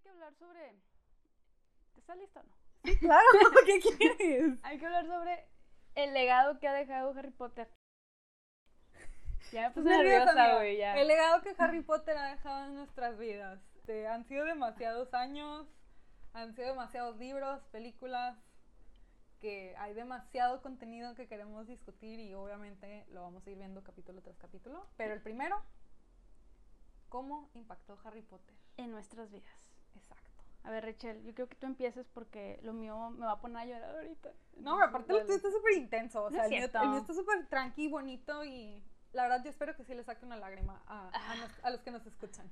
hay que hablar sobre. ¿Estás lista o no? Sí, claro, ¿qué quieres? Hay que hablar sobre el legado que ha dejado Harry Potter. Ya me puse nerviosa, güey, ya. El legado que Harry Potter ha dejado en nuestras vidas. Este, han sido demasiados años, han sido demasiados libros, películas, que hay demasiado contenido que queremos discutir y obviamente lo vamos a ir viendo capítulo tras capítulo. Pero el primero, ¿cómo impactó Harry Potter? En nuestras vidas. Exacto. A ver, Rachel, yo creo que tú empieces porque lo mío me va a poner a llorar ahorita. No, pero aparte Entonces, tuyo está súper intenso. O sea, el mío, el mío está súper tranqui, bonito y la verdad yo espero que sí le saque una lágrima a, a nos- a los que nos escuchan.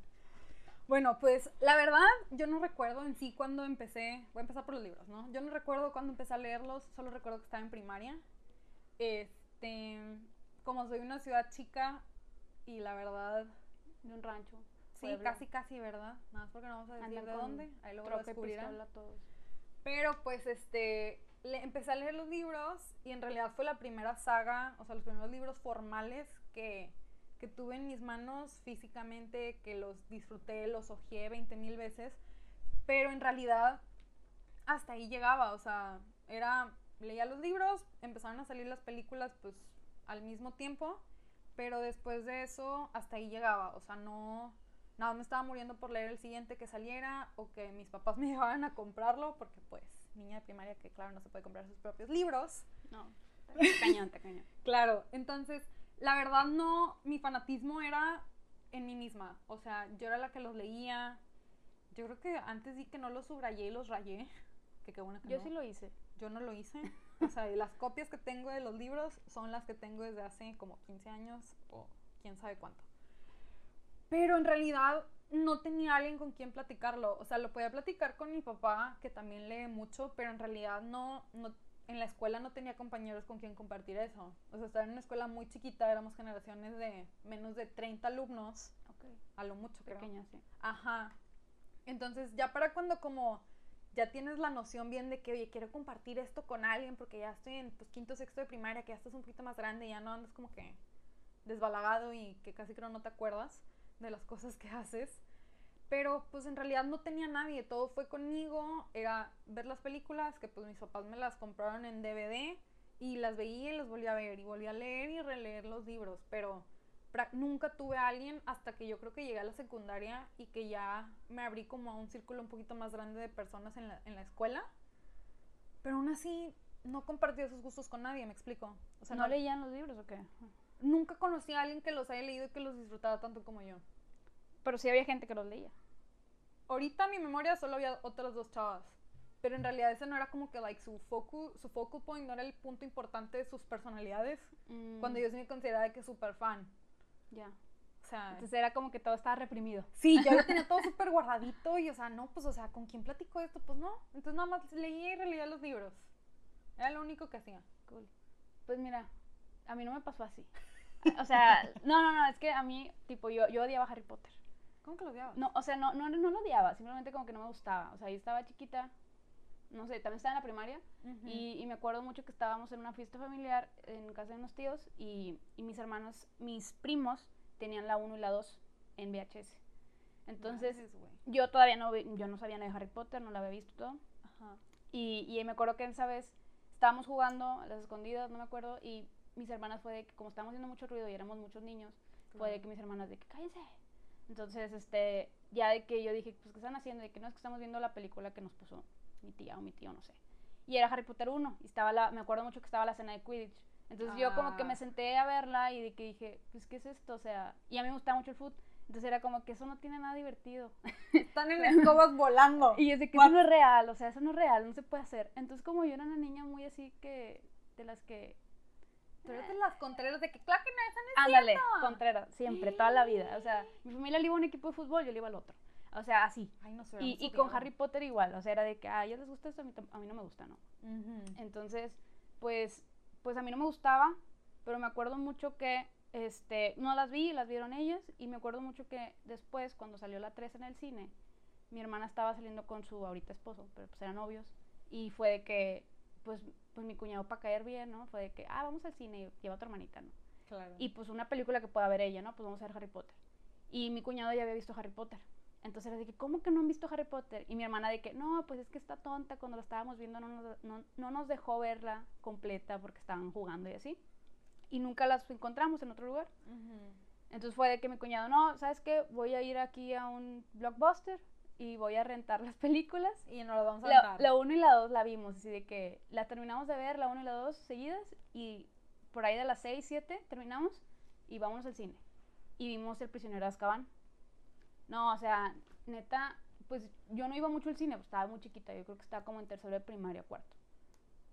Bueno, pues la verdad yo no recuerdo en sí cuando empecé, voy a empezar por los libros, ¿no? Yo no recuerdo cuando empecé a leerlos, solo recuerdo que estaba en primaria. Este, como soy una ciudad chica y la verdad, De un rancho. Sí, pueblo. casi casi, ¿verdad? Nada más porque no vamos a decir Andan de dónde, ahí luego lo descubrirán. todos. Pero pues este, le, empecé a leer los libros y en realidad fue la primera saga, o sea, los primeros libros formales que, que tuve en mis manos físicamente, que los disfruté, los hojeé 20 mil veces, pero en realidad hasta ahí llegaba, o sea, era, leía los libros, empezaron a salir las películas pues al mismo tiempo, pero después de eso hasta ahí llegaba, o sea, no, nada, me estaba muriendo por leer el siguiente que saliera o que mis papás me llevaban a comprarlo, porque pues niña de primaria que claro no se puede comprar sus propios libros. No, cañón, está cañón. Claro, entonces la verdad no, mi fanatismo era en mí misma, o sea, yo era la que los leía. Yo creo que antes di que no los subrayé y los rayé, que qué bueno que Yo no. sí lo hice. Yo no lo hice. O sea, las copias que tengo de los libros son las que tengo desde hace como 15 años o quién sabe cuánto. Pero en realidad no tenía alguien con quien platicarlo. O sea, lo podía platicar con mi papá, que también lee mucho, pero en realidad no, no en la escuela no tenía compañeros con quien compartir eso. O sea, estaba en una escuela muy chiquita, éramos generaciones de menos de 30 alumnos, Ok. a lo mucho, creo. Pequeña, sí. Ajá. Entonces, ya para cuando como ya tienes la noción bien de que, oye, quiero compartir esto con alguien porque ya estoy en pues, quinto, sexto de primaria, que ya estás un poquito más grande y ya no andas como que desbalagado y que casi creo no te acuerdas de las cosas que haces. Pero pues en realidad no tenía nadie, todo fue conmigo, era ver las películas, que pues mis papás me las compraron en DVD y las veía y las volví a ver y volví a leer y releer los libros, pero nunca tuve a alguien hasta que yo creo que llegué a la secundaria y que ya me abrí como a un círculo un poquito más grande de personas en la, en la escuela. Pero aún así no compartí esos gustos con nadie, me explico. O sea, ¿No, no, leían los libros o qué? Nunca conocí a alguien que los haya leído y que los disfrutaba tanto como yo. Pero sí había gente que los leía. Ahorita en mi memoria solo había otras dos chavas. Pero en realidad ese no era como que like su foco, su focal point no era el punto importante de sus personalidades. Mm, Cuando yo sí me consideraba que súper fan. Ya. O sea, Entonces era como que todo estaba reprimido. Sí, yo lo tenía todo súper guardadito y, o sea, no, pues, o sea, ¿con quién platico esto? Pues no. Entonces nada más leía y releía los libros. Era lo único que hacía. Cool. Pues mira, a mí no me pasó así. O sea, no, no, no, es que a mí, tipo, yo, yo odiaba Harry Potter. ¿Cómo que lo odiabas? No, o sea, no, no, no lo odiaba, simplemente como que no me gustaba. O sea, yo estaba chiquita, no sé, también estaba en la primaria Ujú. y, y me acuerdo mucho que estábamos en una fiesta familiar en casa de unos tíos y, y mis hermanos, mis primos, tenían la 1 y la 2 en VHS. Entonces, güey. yo todavía no, vi- yo no sabía nada de Harry Potter, no la había visto todo. Ajá. Y, y me acuerdo que esa vez estábamos jugando a las escondidas, no me acuerdo, y mis hermanas fue de que como estábamos haciendo mucho ruido y éramos muchos niños, fue de Claro. que mis hermanas de que cállense. Entonces, este, ya de que yo dije, pues, ¿qué están haciendo? De que no es que estamos viendo la película que nos puso mi tía o mi tío, no sé. Y era Harry Potter 1, y estaba la, me acuerdo mucho que estaba la escena de Quidditch. Entonces yo como que Ah. me senté a verla y de que dije, pues, ¿qué es esto? O sea, y a mí me gustaba mucho el foot. Entonces era como que eso no tiene nada divertido. Están en escobas volando. Y es de que What? eso no es real, o sea, eso no es real, no se puede hacer. Entonces, como yo era una niña muy así que, de las que, Tú eres de las contreras de que, claro que no, es ándale, cierto. Contreras, siempre, toda la vida. O sea, mi familia le iba a un equipo de fútbol, yo le iba al otro. O sea, así. Ay, no. Y, y con Harry Potter igual, o sea, era de que, ah, a ellos les gusta esto, a mí, tam- a mí no me gusta, ¿no? Entonces, pues, pues a mí no me gustaba, pero me acuerdo mucho que, este, no las vi, las vieron ellos, y me acuerdo mucho que después, cuando salió la 3 en el cine, mi hermana estaba saliendo con su ahorita esposo, pero pues eran novios, y fue de que, pues, pues mi cuñado para caer bien, ¿no? Fue de que, ah, vamos al cine, y lleva a tu hermanita, ¿no? Claro. Y pues una película que pueda ver ella, ¿no? Pues vamos a ver Harry Potter. Y mi cuñado ya había visto Harry Potter. Entonces era de que, ¿cómo que no han visto Harry Potter? Y mi hermana de que, no, pues es que está tonta, cuando lo estábamos viendo no nos, no, no nos dejó verla completa porque estaban jugando y así. Y nunca las encontramos en otro lugar. Entonces fue de que mi cuñado, no, ¿sabes qué? Voy a ir aquí a un blockbuster y voy a rentar las películas. Y no las vamos a rentar. la 1 y la 2 la vimos, así de que la terminamos de ver, la 1 y la 2 seguidas, y por ahí de las 6, 7 terminamos y vamos al cine. Y vimos El prisionero de Azkaban. No, o sea, neta, pues yo no iba mucho al cine, pues estaba muy chiquita, yo creo que estaba como en tercero de primaria, cuarto.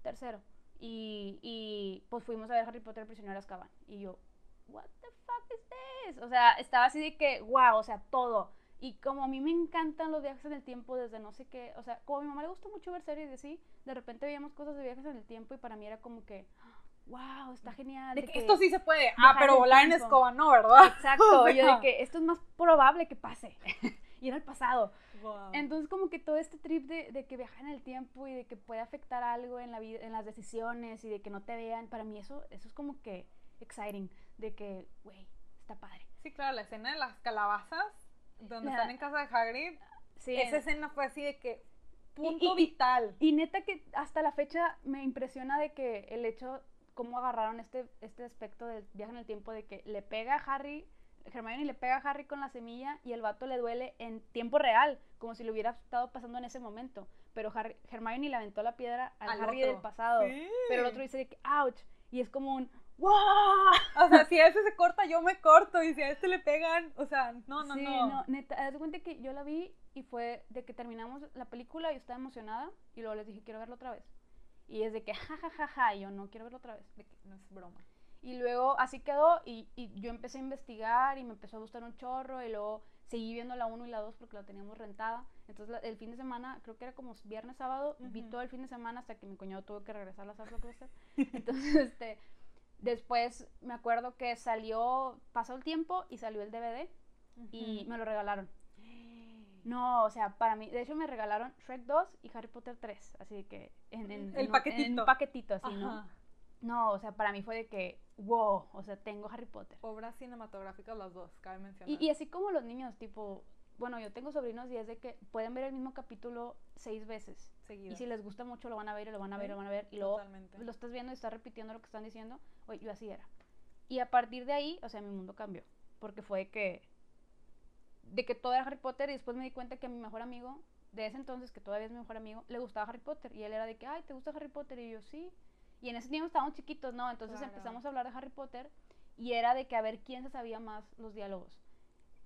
Tercero. Y, y pues fuimos a ver Harry Potter, El prisionero de Azkaban. Y yo, what the fuck is this? O sea, estaba así de que, wow, o sea, todo. Y como a mí me encantan los viajes en el tiempo desde no sé qué, o sea, como a mi mamá le gusta mucho ver series y así, de repente veíamos cosas de viajes en el tiempo y para mí era como que, wow, está genial. De de que que- esto sí se puede. Ah, pero volar en escoba no, ¿verdad? Exacto, O yo de que esto es más probable que pase. y era el pasado. Wow. Entonces como que todo este trip de, de que viajar en el tiempo y de que puede afectar algo en la vida, en las decisiones y de que no te vean, para mí eso, eso es como que exciting, de que, güey, está padre. Sí, claro, la escena de las calabazas, donde están en casa de Hagrid, Sí, esa escena fue así de que punto y- y- vital. Y neta que hasta la fecha me impresiona de que el hecho, cómo agarraron este, este aspecto del viaje en el tiempo, de que le pega a Harry, Hermione le pega a Harry con la semilla y el vato le duele en tiempo real, como si lo hubiera estado pasando en ese momento. Pero Harry, Hermione le aventó la piedra al, Al Harry otro. del pasado. Sí. Pero el otro dice de que, ouch, y es como un, ¡wow! O sea, si a ese se corta, yo me corto. Y si a este le pegan, o sea, no, no, sí, no. neta, haz cuenta que yo la vi y fue de que terminamos la película y estaba emocionada y luego les dije, quiero verla otra vez. Y es de que, ja, ja, ja, ja, y yo no quiero verla otra vez. De que no es broma. Y luego así quedó y, y yo empecé a investigar y me empezó a gustar un chorro y luego seguí viendo la 1 y la 2 porque la teníamos rentada. Entonces la- el fin de semana, creo que era como viernes, sábado, vi Ujú. todo el fin de semana hasta que mi cuñado tuvo que regresar a la Cluster. Entonces, este, después me acuerdo que salió, pasó el tiempo y salió el DVD y me lo regalaron. No, o sea, para mí, de hecho me regalaron Shrek 2 y Harry Potter 3, así que en, en- El en paquetito. en un paquetito así, ¿no? No, o sea, para mí fue de que, wow, o sea, tengo Harry Potter. Obras cinematográficas las dos, cabe mencionar. Y, y así como los niños, tipo, bueno, yo tengo sobrinos y es de que pueden ver el mismo capítulo seis veces. Seguidas. Y si les gusta mucho, lo van a ver y lo van a ver, Sí, lo van a ver. Y luego Totalmente. lo estás viendo y estás repitiendo lo que están diciendo. Oye, yo así era. Y a partir de ahí, o sea, mi mundo cambió. Porque fue de que, de que todo era Harry Potter y después me di cuenta que mi mejor amigo, de ese entonces, que todavía es mi mejor amigo, le gustaba Harry Potter. Y él era de que, ay, ¿te gusta Harry Potter? Y yo, sí. Y en ese tiempo estábamos chiquitos, ¿no? Entonces Claro. empezamos a hablar de Harry Potter y era de que a ver quién se sabía más los diálogos.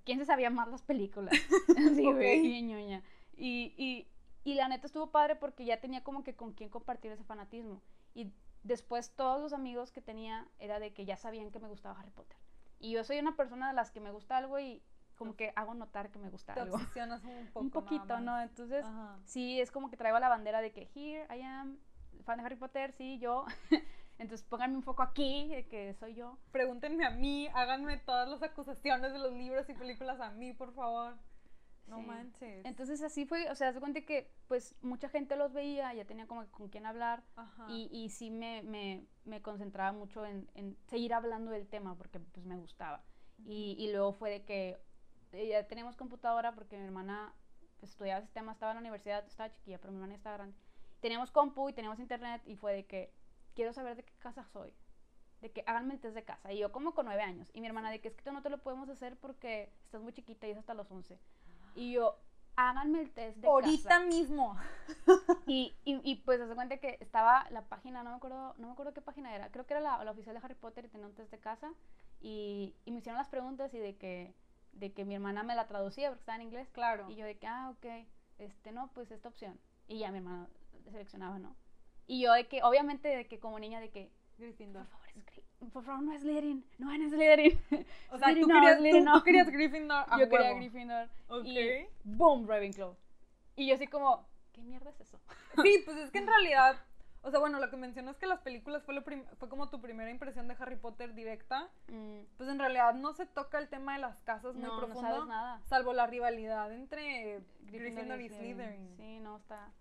¿Quién se sabía más las películas? sí, güey, ñoña. Y, y, y la neta estuvo padre porque ya tenía como que con quién compartir ese fanatismo. Y después todos los amigos que tenía era de que ya sabían que me gustaba Harry Potter. Y yo soy una persona de las que me gusta algo y como que hago notar que me gusta Te algo. obsesionas un poco. Un poquito, ¿no? Entonces, Ajá. sí, es como que traigo la bandera de que here I am, fan de Harry Potter, sí, yo. Entonces pónganme un foco aquí, de que soy yo. Pregúntenme a mí, háganme todas las acusaciones de los libros y películas a mí, por favor. No Sí. manches. Entonces así fue, o sea, se cuenta que pues mucha gente los veía, ya tenía como con quién hablar Ajá. y, y sí me, me, me concentraba mucho en, en seguir hablando del tema porque pues me gustaba. Y, y luego fue de que eh, ya teníamos computadora porque mi hermana pues, estudiaba sistemas, estaba en la universidad, estaba chiquilla, pero mi hermana estaba grande. Teníamos compu y teníamos internet y fue de que quiero saber de qué casa soy. De que háganme el test de casa. Y yo como con nueve años. Y mi hermana de que es que no te lo podemos hacer porque estás muy chiquita y es hasta los 11. Y yo, háganme el test de Ahorita casa. mismo. Y, y, y pues se cuenta que estaba la página, no me acuerdo, no me acuerdo qué página era, creo que era la, la oficial de Harry Potter y tenía un test de casa y, y me hicieron las preguntas y de que, de que mi hermana me la traducía porque estaba en inglés Claro. y yo de que, ah, ok, este, no, pues esta opción y ya mi hermana seleccionaba, ¿no? Y yo de que, obviamente de que como niña de que, Gryffindor. por favor, escri- por favor, no es Slytherin, no es Slytherin. O sea, Slytherin tú, no, querías, Slytherin tú- no. tú querías Gryffindor a yo quería. Gryffindor Ok. y boom, Ravenclaw. Y yo así como, ¿qué mierda es eso? Sí, pues es que en realidad, o sea, bueno, lo que mencionas es que las películas fue, lo fue como tu primera impresión de Harry Potter directa. Mm, Pues en realidad no se toca el tema de las casas muy no, no profundo, sabes nada. salvo la rivalidad entre Gryffindor, y Slytherin. Sí, no, está.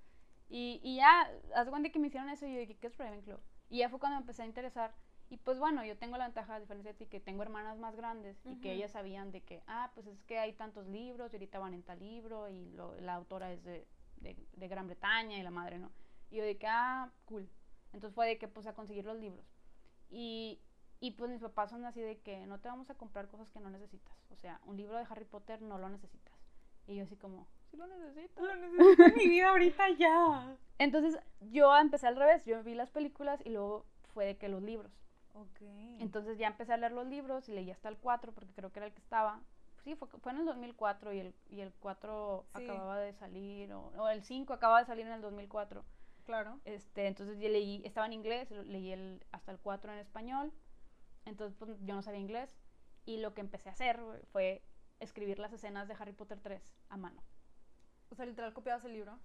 Y, y ya, haz de cuenta que me hicieron eso y yo dije, ¿qué es Ravenclaw? Y ya fue cuando me empecé a interesar. Y pues bueno, yo tengo la ventaja, a diferencia de ti, que tengo hermanas más grandes y que ellas sabían de que, ah, pues es que hay tantos libros y ahorita van en tal libro y la autora es de, de, Gran Bretaña y la madre, ¿no? Y yo de que, ah, cool. Entonces fue de que, pues a conseguir los libros. Y, y pues mis papás son así de que no te vamos a comprar cosas que no necesitas. O sea, un libro de Harry Potter no lo necesitas. Y yo así como, sí lo necesito. Lo necesito en mi vida ahorita ya. Entonces yo empecé al revés. Yo vi las películas y luego fue de que los libros. Ok. Entonces ya empecé a leer los libros y leí hasta el 4 porque creo que era el que estaba. Sí, fue, fue en el 2004 y el, y el 4 acababa de salir, o, o, el 5 acababa de salir en el 2004. Claro. Este, entonces yo leí, estaba en inglés, leí el, hasta el 4 en español. Entonces pues, yo no sabía inglés. Y lo que empecé a hacer fue escribir las escenas de Harry Potter 3 a mano. O sea, literal copiabas el libro.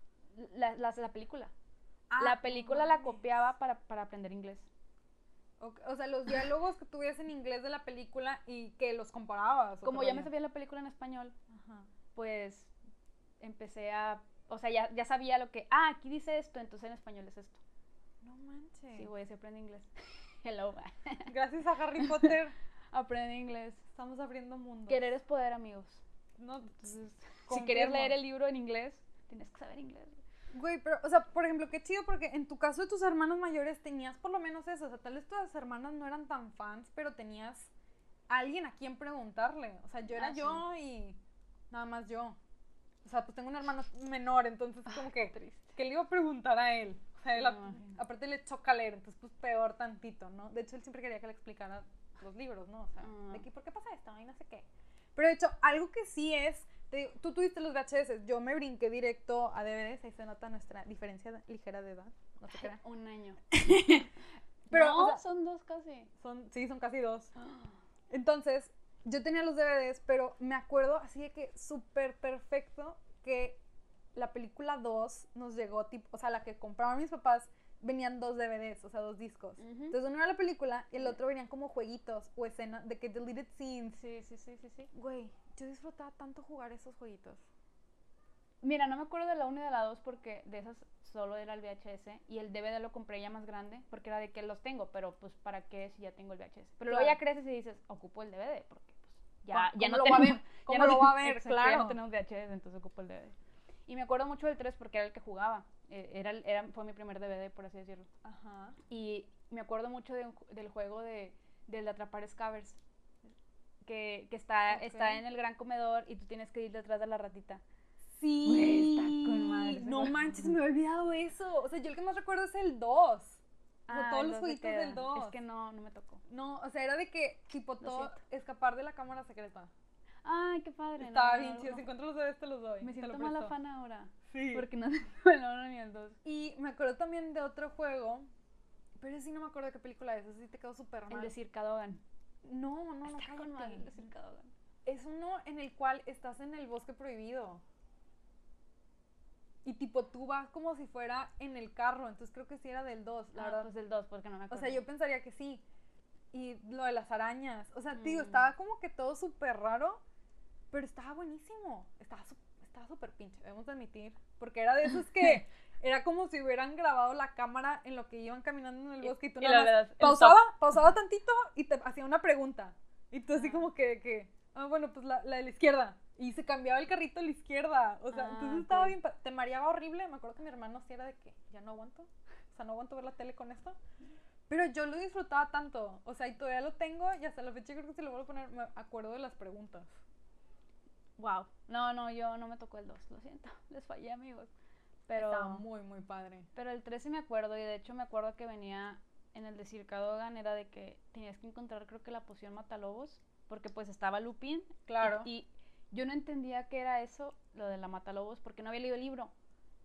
La, la, la película. Ah, la película la copiaba para, para aprender inglés. O sea, los diálogos que tuviese en inglés de la película y que los comparabas. Como ya me sabía la película en español, pues empecé a. O sea, ya, ya sabía lo que. Ah, aquí dice esto, entonces en español es esto. No manches. Sí, güey, se aprende inglés. Hello. Gracias a Harry Potter. aprende inglés. Estamos abriendo mundo. Querer es poder, amigos. No, entonces, si querías leer el libro en inglés, tienes que saber inglés. Güey, pero, o sea, por ejemplo, qué chido porque en tu caso de tus hermanos mayores tenías por lo menos eso. O sea, tal vez tus hermanas no eran tan fans, pero tenías alguien a quien preguntarle. O sea, yo era ah, yo y nada más yo. O sea, pues tengo un hermano menor, entonces como que, triste. ¿qué le iba a preguntar a él? O sea, él aparte le choca leer, entonces pues peor tantito, ¿no? De hecho, él siempre quería que le explicara los libros, ¿no? O sea, de aquí, ¿por qué pasa esto? Y no sé qué. Pero de hecho, algo que sí es tú tuviste los VHS, yo me brinqué directo a DVDs, ahí se nota nuestra diferencia ligera de edad, no sé qué Un año. Pero, no, son dos casi. Son, sí, son casi dos. Entonces, yo tenía los DVDs, pero me acuerdo así de que súper perfecto que la película 2 nos llegó, tipo, o sea, la que compraban mis papás, venían dos DVDs, o sea, dos discos. Entonces uno era la película y el otro venían como jueguitos o escenas de que deleted scenes. Sí, sí, sí, sí, sí. Güey, yo disfrutaba tanto jugar esos jueguitos. Mira, no me acuerdo de la 1 y de la 2 porque de esas solo era el VHS y el DVD lo compré ya más grande porque era de que los tengo, pero pues para qué si ya tengo el VHS. Pero luego ya creces y dices, ocupo el DVD porque pues ya, ya no lo va a ver? ¿Cómo lo va a ver? claro. Ya no tenemos VHS, entonces ocupo el DVD. Y me acuerdo mucho del 3 porque era el que jugaba. Eh, era, era, fue mi primer DVD, por así decirlo. Ajá. Y me acuerdo mucho de, del juego de, del de atrapar scavers que, que está, está en el gran comedor y tú tienes que ir detrás de la ratita. Sí. con madre, no manches, me he olvidado eso. O sea, yo el que más recuerdo es el 2. Ah, todos los jueguitos del 2. Es que no, no me tocó. No, o sea, era de que, tipo, todo, escapar de la cámara secreta. Ay, qué padre. Estaba bien chido. Si encuentro los DVDs, te los doy. Me siento mala fan ahora. Sí. Porque no tengo el 1 ni el 2. Y me acuerdo también de otro juego. Pero sí no me acuerdo de qué película es. Así te quedó súper mal. El de Circadogan. No, no, no, cállate. Es uno en el cual estás en el bosque prohibido. Y tipo, tú vas como si fuera en el carro. Entonces creo que sí era del 2, la ah, verdad. Pues del 2, porque no me acuerdo. O sea, yo pensaría que sí. Y lo de las arañas. O sea, tío, mm. estaba como que todo súper raro. Pero estaba buenísimo. Estaba súper pinche, debemos admitir. Porque era de esos que era como si hubieran grabado la cámara en lo que iban caminando en el bosque y tú nada más pausaba, pausaba tantito y te hacía una pregunta. Y tú así como que, que ah, bueno, pues la, la, de la izquierda. Y se cambiaba el carrito a la izquierda. O sea, entonces ah, estaba bien, te mareaba horrible. Me acuerdo que mi hermano sí era de que ya no aguanto. O sea, no aguanto ver la tele con esto. Pero yo lo disfrutaba tanto. O sea, y todavía lo tengo y hasta la fecha creo que se lo voy a poner, me acuerdo de las preguntas. Wow. No, no, yo no me tocó el 2, lo siento. Les fallé, amigos. Pero, Estaba muy, muy padre. Pero el 3 sí me acuerdo, y de hecho me acuerdo que venía en el de Circadogan, era de que tenías que encontrar, creo que la poción Matalobos, porque pues estaba Lupin. Claro. Y, yo no entendía qué era eso, lo de la Matalobos, porque no había leído el libro.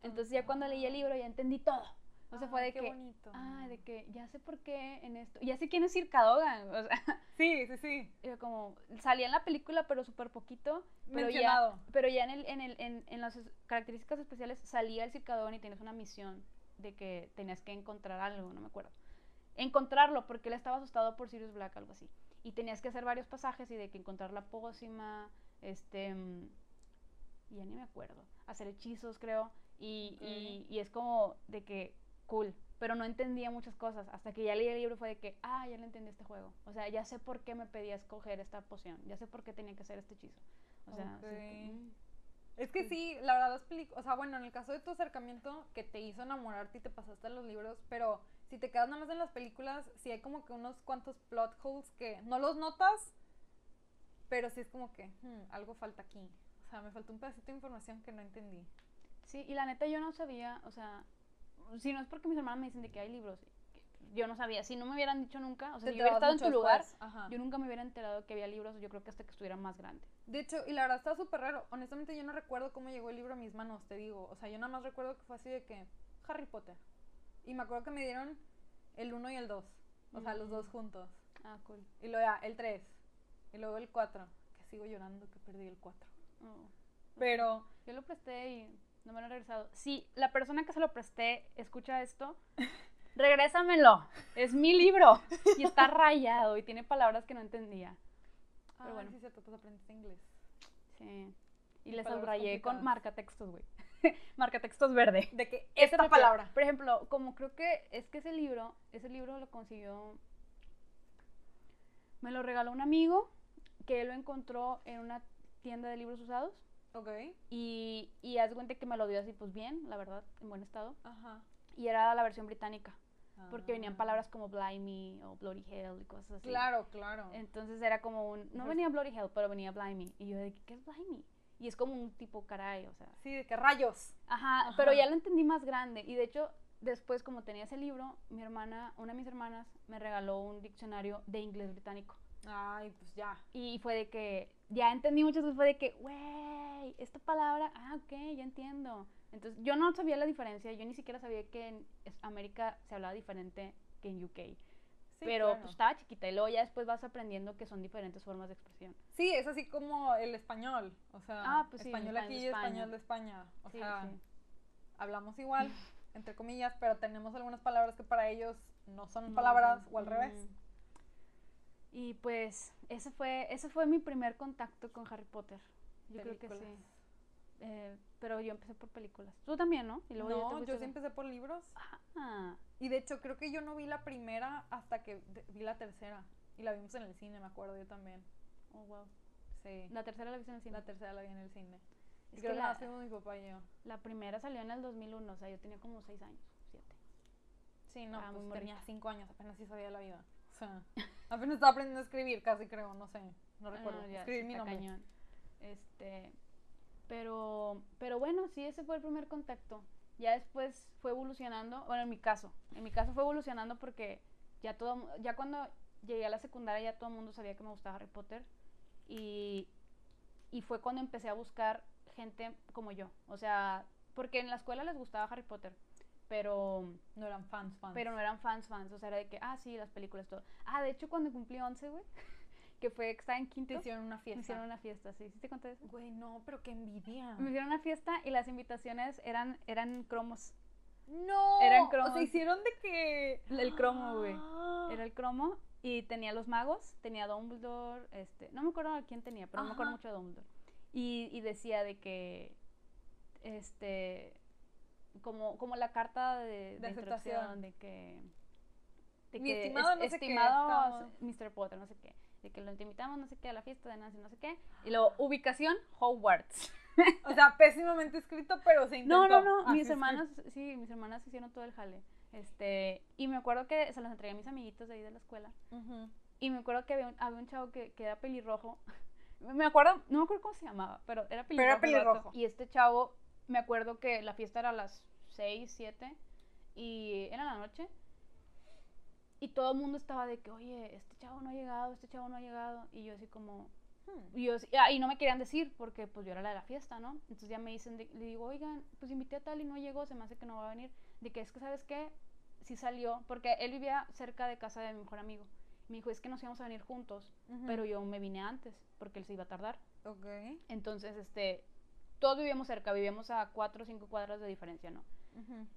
Entonces ya cuando leí el libro ya entendí todo. O sea, fue de que. Bonito. Ah, de que ya sé por qué en esto. Ya sé quién es Sir Cadogan. O sea. Sí, sí, sí. como. Salía en la película, pero súper poquito. Pero ya, pero ya en, el, en, el, en, en las características especiales salía el Sir Cadogan y tienes una misión de que tenías que encontrar algo, no me acuerdo. Encontrarlo, porque él estaba asustado por Sirius Black, algo así. Y tenías que hacer varios pasajes y de que encontrar la pócima, este. Mm, ya ni me acuerdo. Hacer hechizos, creo. Y, y, y es como de que cool, pero no entendía muchas cosas. Hasta que ya leí el libro fue de que, ah, ya le entendí este juego. O sea, ya sé por qué me pedía escoger esta poción, ya sé por qué tenía que hacer este hechizo. O sea, mm, es que sí, la verdad las películas, o sea, bueno, en el caso de tu acercamiento que te hizo enamorarte y te pasaste los libros, pero si te quedas nada más en las películas, sí hay como que unos cuantos plot holes que no los notas, pero sí es como que hmm, algo falta aquí. O sea, me faltó un pedacito de información que no entendí. Sí, y la neta yo no sabía, o sea, si no es porque mis hermanas me dicen de que hay libros, yo no sabía. Si no me hubieran dicho nunca, o sea, si yo hubiera estado en tu lugar, yo nunca me hubiera enterado que había libros, yo creo que hasta que estuviera más grande. De hecho, y la verdad está súper raro. Honestamente, yo no recuerdo cómo llegó el libro a mis manos, te digo. O sea, yo nada más recuerdo que fue así de que Harry Potter. Y me acuerdo que me dieron el 1 y el 2. O sea, los dos mm. juntos. Ah, cool. Y luego ya, el 3. Y luego el 4. Que sigo llorando que perdí el 4. Pero. Yo lo presté y no me lo he regresado. Si la persona que se lo presté escucha esto, regrésamelo. Es mi libro. Y está rayado y tiene palabras que no entendía. Pero bueno. sí, cierto, pues aprendiste inglés. Sí. Y le subrayé con marca textos, güey. marca textos verde. De que esta palabra. Por ejemplo, como creo que es que ese libro, ese libro lo consiguió. Me lo regaló un amigo que él lo encontró en una tienda de libros usados. Ok. Y, y haz cuenta que me lo dio así, pues bien, la verdad, en buen estado. Ajá. Y era la versión británica. Porque venían ah. palabras como blimey o bloody hell y cosas así. Claro, claro. Entonces era como un. No venía bloody hell, pero venía blimey. Y yo de, ¿qué es blimey? Y es como un tipo caray, o sea. Sí, de qué rayos. Ajá, pero ya lo entendí más grande. Y de hecho, después, como tenía ese libro, mi hermana, una de mis hermanas, me regaló un diccionario de inglés británico. Ay, pues ya. Y fue de que, ya entendí muchas veces, fue de que, güey, esta palabra, ah, ok, ya entiendo. Entonces, yo no sabía la diferencia, yo ni siquiera sabía que en América se hablaba diferente que en UK. pero pues estaba chiquita y luego ya después vas aprendiendo que son diferentes formas de expresión. Sí, es así como el español, o sea, ah, pues español aquí y español de España. O sea, hablamos igual, entre comillas, pero tenemos algunas palabras que para ellos no son palabras o al revés. Y pues ese fue, ese fue mi primer contacto con Harry Potter. Yo creo que sí. Eh, pero yo empecé por películas. Tú también, ¿no? Y luego no, yo sí empecé por libros. Ah. Y de hecho creo que yo no vi la primera hasta que vi la tercera. Y la vimos en el cine, me acuerdo yo también. Oh, wow. Sí. ¿La tercera la viste en el cine? La tercera la vi en el cine. Es creo que la, mi papá y yo. La primera salió en el 2001, o sea, yo tenía como 6 años, 7. Sí, no, pues tenía 5 años, apenas sí sabía la vida. Sea, apenas estaba aprendiendo a escribir, casi creo, no sé, no recuerdo. Escribir mi nombre. Cañón. Este, pero, pero bueno, sí, ese fue el primer contacto. Ya después fue evolucionando, bueno, en mi caso, en mi caso fue evolucionando porque ya todo, ya cuando llegué a la secundaria ya todo el mundo sabía que me gustaba Harry Potter y, y fue cuando empecé a buscar gente como yo, o sea, porque en la escuela les gustaba Harry Potter, pero no eran fans fans. Pero no eran fans fans, o sea, era de que, ah, sí, las películas, todo. Ah, de hecho, cuando cumplí 11, güey, que fue que estaba en quinto. Te hicieron una fiesta. Me hicieron una fiesta, sí. ¿Sí te conté eso? Güey, no, pero qué envidia. Me hicieron una fiesta y las invitaciones eran, eran cromos. No. Eran cromos. O sea, hicieron de que. El cromo, güey. Ah. Era el cromo y tenía los magos, tenía Dumbledore, este. No me acuerdo a quién tenía, pero no me acuerdo mucho de Dumbledore. Y, y decía de que. Este. Como, como la carta de, de, de que. De Mi que estimado, no estimado Mr. Potter, no sé qué de que lo invitamos, no sé qué, a la fiesta de Nancy, no sé qué. Y luego, ubicación, Hogwarts. o sea, pésimamente escrito, pero se intentó. No, no, no, mis hermanas, sí, mis hermanas hicieron todo el jale. Este, y me acuerdo que se los entregué a mis amiguitos de ahí de la escuela. Y me acuerdo que había un, había un chavo que, que, era pelirrojo. me acuerdo, no me acuerdo cómo se llamaba, pero era pelirrojo. Pero era pelirrojo. Y este chavo, me acuerdo que la fiesta era a las 6, 7 y era la noche. Y todo el mundo estaba de que, oye, este chavo no ha llegado, este chavo no ha llegado. Y yo así como, hmm. y, yo, ah, y no me querían decir porque pues yo era la de la fiesta, ¿no? Entonces ya me dicen, le digo, oigan, pues invité a tal y no llegó, se me hace que no va a venir. De que es que, ¿sabes qué? Sí salió, porque él vivía cerca de casa de mi mejor amigo. Me dijo, es que nos íbamos a venir juntos, pero yo me vine antes porque él se iba a tardar. Ok. Entonces, este, todos vivíamos cerca, vivíamos a cuatro o cinco cuadras de diferencia, ¿no?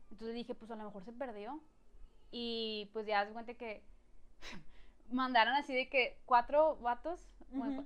Entonces dije, pues a lo mejor se perdió y pues ya se cuenta que mandaron así de que cuatro vatos,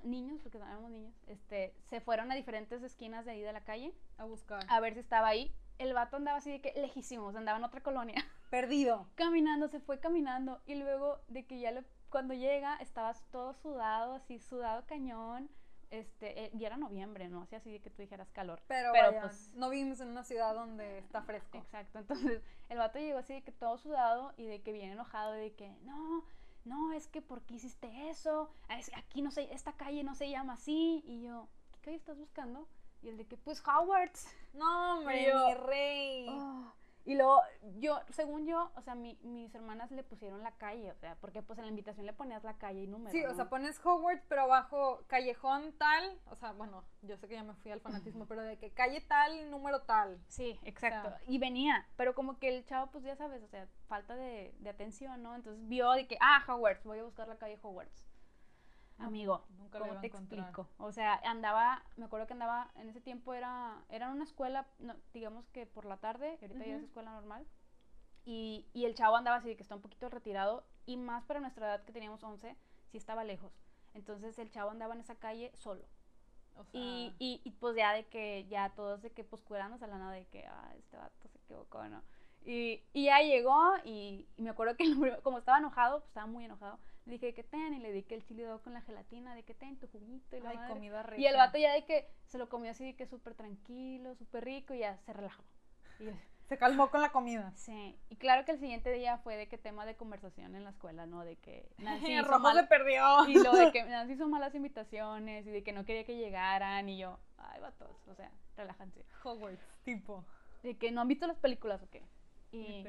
niños, porque éramos niños, este, se fueron a diferentes esquinas de ahí de la calle. A buscar. A ver si estaba ahí. El vato andaba así de que lejísimos, andaba en otra colonia. Perdido. caminando, se fue caminando. Y luego de que ya cuando llega, estabas todo sudado, así sudado cañón este, eh, y era noviembre, ¿no? Así así de que tú dijeras calor. Pero, Pero pues, no vivimos en una ciudad donde está fresco. Exacto, entonces el vato llegó así de que todo sudado y de que viene enojado de que, no, no, es que ¿por qué hiciste eso? aquí no sé, esta calle no se llama así. Y yo, ¿qué calle estás buscando? Y el de que, pues Howard's. No, hombre, mi rey. Oh, y luego, yo, según yo, o sea, mi, mis hermanas le pusieron la calle, o sea, porque pues en la invitación le ponías la calle y número. Sí, o sea, pones Hogwarts, pero abajo callejón tal, o sea, bueno, yo sé que ya me fui al fanatismo, pero de que calle tal, número tal. Sí, exacto. y venía, pero como que el chavo, pues ya sabes, o sea, falta de, de atención, ¿no? Entonces vio de que, ah, Hogwarts, voy a buscar la calle Hogwarts. Amigo, Nunca ¿cómo te explico? O sea, andaba, me acuerdo que andaba, en ese tiempo era, era una escuela, digamos que por la tarde, ahorita ya es escuela normal, y, y, el chavo andaba así, que está un poquito retirado, y más para nuestra edad que teníamos 11, sí estaba lejos. Entonces el chavo andaba en esa calle solo. y, y, y, pues ya de que, ya todos de que pues curándose a la nada de que, ah, este vato se equivocó, ¿no? Y, y ya llegó y, me acuerdo que como estaba enojado, pues estaba muy enojado, le dije que ten y le di que el chile con la gelatina, de que ten tu juguito y la Ay, comida rica. Y el vato ya de que se lo comió así de que súper tranquilo, súper rico y ya se relajó. se calmó con la comida. Sí, y claro que el siguiente día fue de que tema de conversación en la escuela, ¿no? De que Nancy hizo mal... se perdió. Y lo de que Nancy hizo malas invitaciones y de que no quería que llegaran y yo, ay, vatos, o sea, relájense. Hogwarts, tipo. De que no han visto las películas o qué. Y,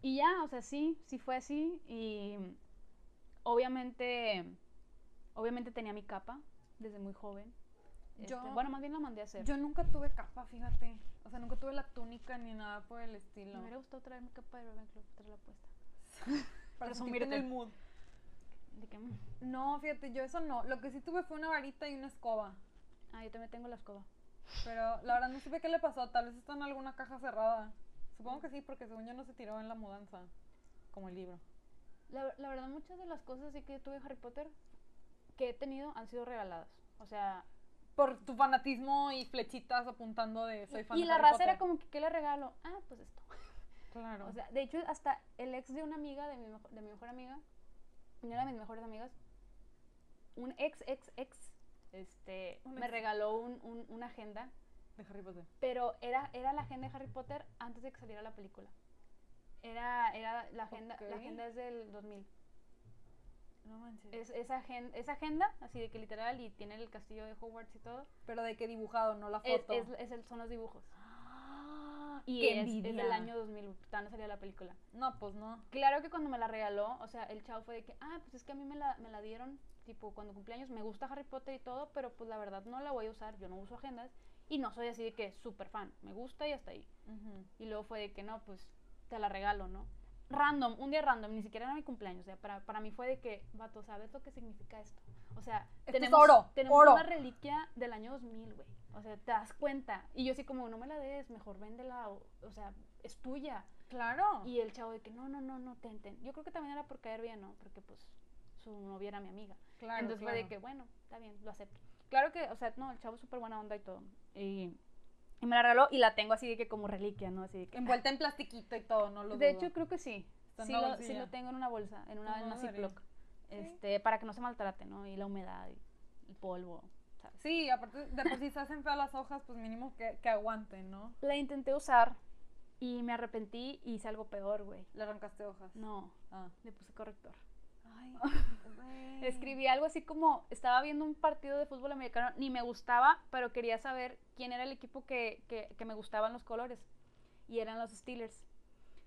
y ya, o sea, sí, sí fue así y obviamente, obviamente tenía mi capa desde muy joven. Este, bueno, más bien la mandé a hacer. Yo nunca tuve capa, fíjate. O sea, nunca tuve la túnica ni nada por el estilo. Me hubiera gustado traer mi capa de Ravenclaw, traerla puesta. Para sumirte en el mood. ¿De qué? No, fíjate, yo eso no. Lo que sí tuve fue una varita y una escoba. Ah, yo también tengo la escoba. Pero la verdad no supe qué le pasó. Tal vez está en alguna caja cerrada. Supongo que sí, porque según yo no se tiró en la mudanza. Como el libro. La, la verdad, muchas de las cosas que tuve Harry Potter que he tenido han sido regaladas. O sea, por tu fanatismo y flechitas apuntando de soy fan y la raza era como que ¿qué le regalo? Ah, pues esto. Claro. O sea, de hecho hasta el ex de una amiga de mi, de mi mejor amiga, una de mis mejores amigas, un ex ex ex este me regaló un, un, una agenda de Harry Potter. Pero era era la agenda de Harry Potter antes de que saliera la película. Era, era la agenda, la agenda es del 2000. No manches. Es, esa, agenda, esa agenda, así de que literal, y tiene el castillo de Hogwarts y todo. Pero de qué dibujado, no la foto. Es, es, el, son los dibujos. ¡Ah! y es, es, del año 2000, no salía la película. No, pues no. Claro que cuando me la regaló, o sea, el chavo fue de que, ah, pues es que a mí me la, me la dieron, tipo, cuando cumpleaños, me gusta Harry Potter y todo, pero pues la verdad no la voy a usar, yo no uso agendas, y no soy así de que súper fan, me gusta y hasta ahí. Y luego fue de que no, pues te la regalo, ¿no? Random, un día random, ni siquiera era mi cumpleaños. O sea, para, para mí fue de que, vato, ¿sabes lo que significa esto? O sea, tenemos, oro, tenemos oro. una reliquia del año 2000, güey. O sea, te das cuenta. Y yo así como, no me la des, mejor véndela, o, o sea, es tuya. Claro. Y el chavo de que, no, no, no, no, ten, ten. Yo creo que también era por caer bien, ¿no? Porque pues su novia era mi amiga. Claro, Entonces fue de que, bueno, está bien, lo acepto. Claro que, o sea, no, el chavo es súper buena onda y todo. Y y me la regaló y la tengo así de que como reliquia, ¿no? Así de que, Envuelta en plastiquito y todo, ¿no? Lo de hecho, creo que sí. Sí lo, sí lo, tengo en una bolsa, en una, en Ziploc. Este, para que no se maltrate, ¿no? Y la humedad y el polvo. Sí, aparte de por si se hacen feas las hojas, pues mínimo que, que aguanten, ¿no? La intenté usar y me arrepentí y hice algo peor, güey. ¿Le arrancaste hojas? No, ah. le puse corrector. Escribí algo así como, estaba viendo un partido de fútbol americano, ni me gustaba, pero quería saber quién era el equipo que, que, que me gustaban los colores. Y eran los Steelers.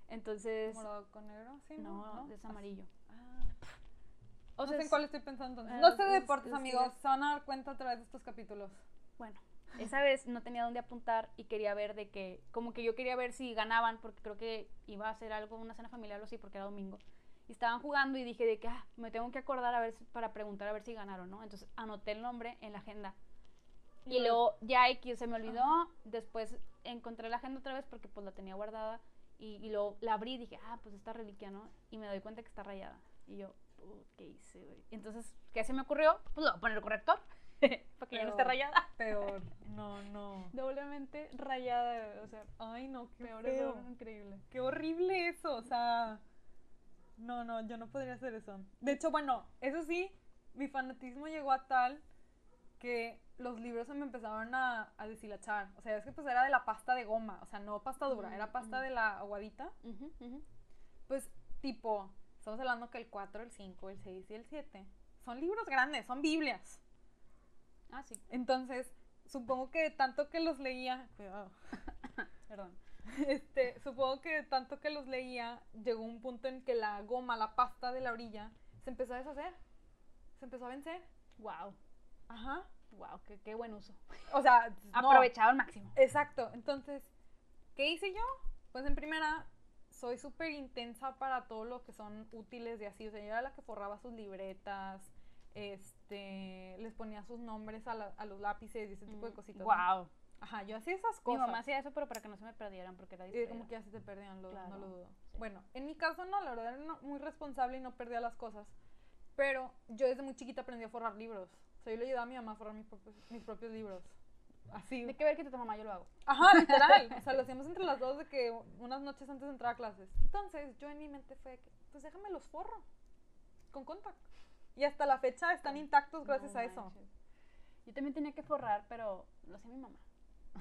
Entonces... ¿Morado con negro? Sí, no, es amarillo. Ah. O no sé en cuál estoy pensando. Ah, no sé de deportes, amigos. Se van a dar cuenta a través de estos capítulos. Bueno, esa vez no tenía dónde apuntar y quería ver de que, como que yo quería ver si ganaban, porque creo que iba a hacer algo, una cena familiar o así, porque era domingo y estaban jugando y dije de que ah, me tengo que acordar a ver para preguntar a ver si ganaron, ¿no? Entonces anoté el nombre en la agenda. Y, luego ya X se me olvidó, después encontré la agenda otra vez porque pues la tenía guardada y, y luego la abrí y dije, ah, pues esta reliquia, ¿no? Y me doy cuenta que está rayada. Y yo, ¿qué hice, güey? Entonces, ¿qué se me ocurrió? Pues lo voy a poner corrector. para que ya no esté rayada. Peor. No, no. Doblemente rayada, o sea, Ay, no, qué peor, peor, increíble. Qué horrible eso, o sea. No, no, yo no podría hacer eso. De hecho, bueno, eso sí, mi fanatismo llegó a tal que los libros se me empezaron a, a deshilachar. O sea, es que pues era de la pasta de goma, o sea, no pasta dura, era pasta de la aguadita. Pues, tipo, estamos hablando que el 4, el 5, el 6 y el 7 son libros grandes, son Biblias. Ah, sí, Entonces, supongo que tanto que los leía, cuidado, perdón. este, supongo que tanto que los leía, llegó un punto en que la goma, la pasta de la orilla, se empezó a deshacer, se empezó a vencer. Wow, Ajá. wow, qué, qué buen uso. O sea, no. Aprovechado al máximo. Exacto. Entonces, ¿qué hice yo? Pues en primera, soy súper intensa para todo lo que son útiles y así. O sea, yo era la que forraba sus libretas, este, les ponía sus nombres a, la- a los lápices y ese tipo de cositas. ¿no? Ajá, yo hacía esas Mi cosas. mamá hacía eso, pero para que no se me perdieran, porque era Y distraída. como que ya se te perdían, lo- no lo dudo. sí. Bueno, en mi caso no, la verdad era no- muy responsable y no perdía las cosas. Pero yo desde muy chiquita aprendí a forrar libros. O sea, yo le ayudaba a mi mamá a forrar mis propios, mis propios libros. Así. De que ver que te mamá, yo lo hago. Ajá, literal. O sea, lo hacíamos entre las dos de que unas noches antes de entrar a clases. Entonces, yo en mi mente fue que, pues déjame los forro. Con contact. Y hasta la fecha están intactos gracias No a eso. Yo también tenía que forrar, pero lo hacía mi mamá.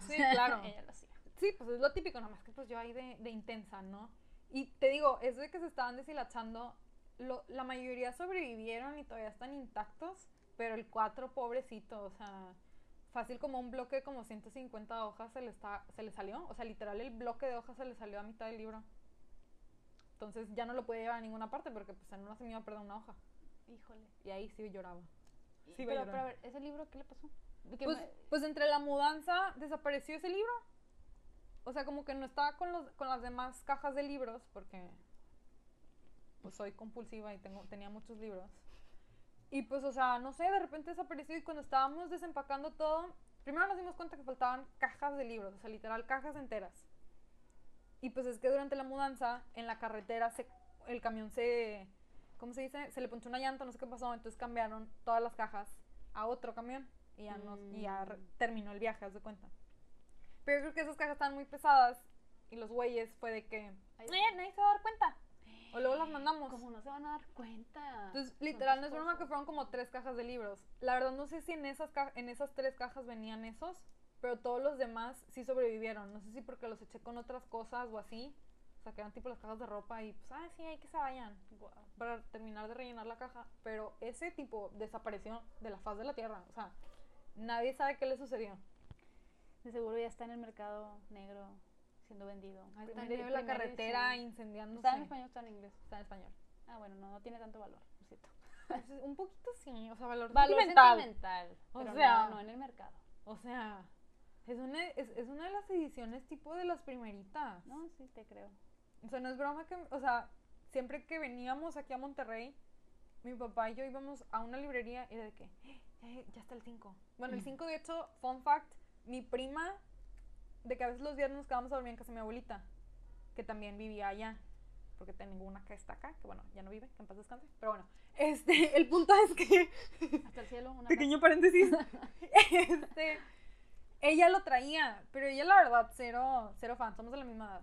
Sí, claro. Ella lo hacía. Sí, pues es lo típico, nomás que pues yo ahí de, de intensa, ¿no? Y te digo, eso de que se estaban deshilachando, lo, la mayoría sobrevivieron y todavía están intactos, pero el 4, pobrecito, o sea, fácil como un bloque de como 150 hojas se le, está, se le salió, o sea, literal el bloque de hojas se le salió a mitad del libro. Entonces ya no lo podía llevar a ninguna parte porque pues en una se me iba a perder una hoja. Híjole. Y ahí sí lloraba. Sí, pero, pero a ver, ¿ese libro qué le pasó? Que Pues, me- pues entre la mudanza desapareció ese libro. O sea, como que no estaba con, los, con las demás cajas de libros, porque pues soy compulsiva y tengo, tenía muchos libros. Y pues, o sea, no sé, de repente desapareció y cuando estábamos desempacando todo, primero nos dimos cuenta que faltaban cajas de libros, o sea, literal, cajas enteras. Y pues es que durante la mudanza, en la carretera, se, el camión se, ¿cómo se dice? Se le ponchó una llanta, no sé qué pasó, entonces cambiaron todas las cajas a otro camión y ya, nos, y ya Mm. terminó el viaje, haz de cuenta. Pero yo creo que esas cajas estaban muy pesadas y los güeyes fue de que, eh, nadie se va a dar cuenta. O luego las mandamos. Como no se van a dar cuenta. Entonces, literal, no es broma que fueron como tres cajas de libros. La verdad, no sé si en esas, en esas tres cajas venían esos, pero todos los demás sí sobrevivieron. No sé si porque los eché con otras cosas o así. O sea, que eran tipo las cajas de ropa y pues, ah, sí, hay que se vayan. Guau. Para terminar de rellenar la caja. Pero ese tipo desapareció de la faz de la tierra. O sea, nadie sabe qué le sucedió. De seguro ya está en el mercado negro siendo vendido. Ahí está en Primera- medio de la carretera incendiándose. ¿Está en español o está en inglés? Está en español. Ah, bueno, no, no tiene tanto valor, lo siento. Pues, un poquito sí, o sea, valor, Valor sentimental. sentimental. O pero sea- no, no en el mercado. O sea, es una, es, es una de las ediciones tipo de las primeritas. No, sí, te creo. O sea, no es broma que, o sea, siempre que veníamos aquí a Monterrey, mi papá y yo íbamos a una librería y era de que, "Eh, ya, está el 5. Bueno, el 5 de hecho, fun fact, mi prima, de que a veces los viernes nos quedábamos a dormir en casa de mi abuelita, que también vivía allá, porque tengo una que está acá, que bueno, ya no vive, que en paz descanse, pero bueno, este, el punto es que Hasta el cielo, una pequeño paréntesis. este, ella lo traía, pero ella la verdad, cero, cero fan, somos de la misma edad.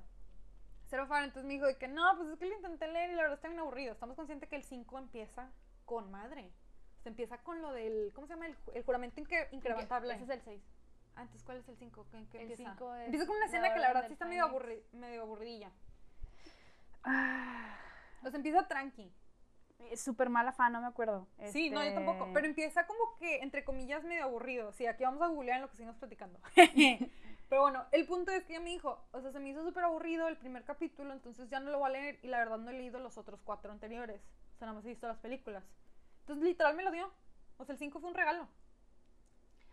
Cero fan, entonces me dijo de que no, pues es que lo intenté leer y la verdad está bien aburrido. Estamos conscientes que el 5 empieza con madre. Se empieza con lo del, ¿cómo se llama? El, ju- el juramento incre- incrementable. Ese es el 6. Ah, entonces, ¿cuál es el 5? ¿Qué, qué El empieza? cinco es empieza con una escena que la verdad sí está medio, aburri- medio aburridilla. Ah, sea, empieza tranqui. es súper mala fan, no me acuerdo. Sí, no, yo tampoco. Este, Pero empieza como que, entre comillas, medio aburrido. Sí, aquí vamos a googlear en lo que seguimos platicando. Pero bueno, el punto es que ella me dijo, o sea, se me hizo súper aburrido el primer capítulo, entonces ya no lo voy a leer y la verdad no he leído los otros cuatro anteriores. O sea, nada más he visto las películas. Entonces, literal me lo dio. O sea, el 5 fue un regalo.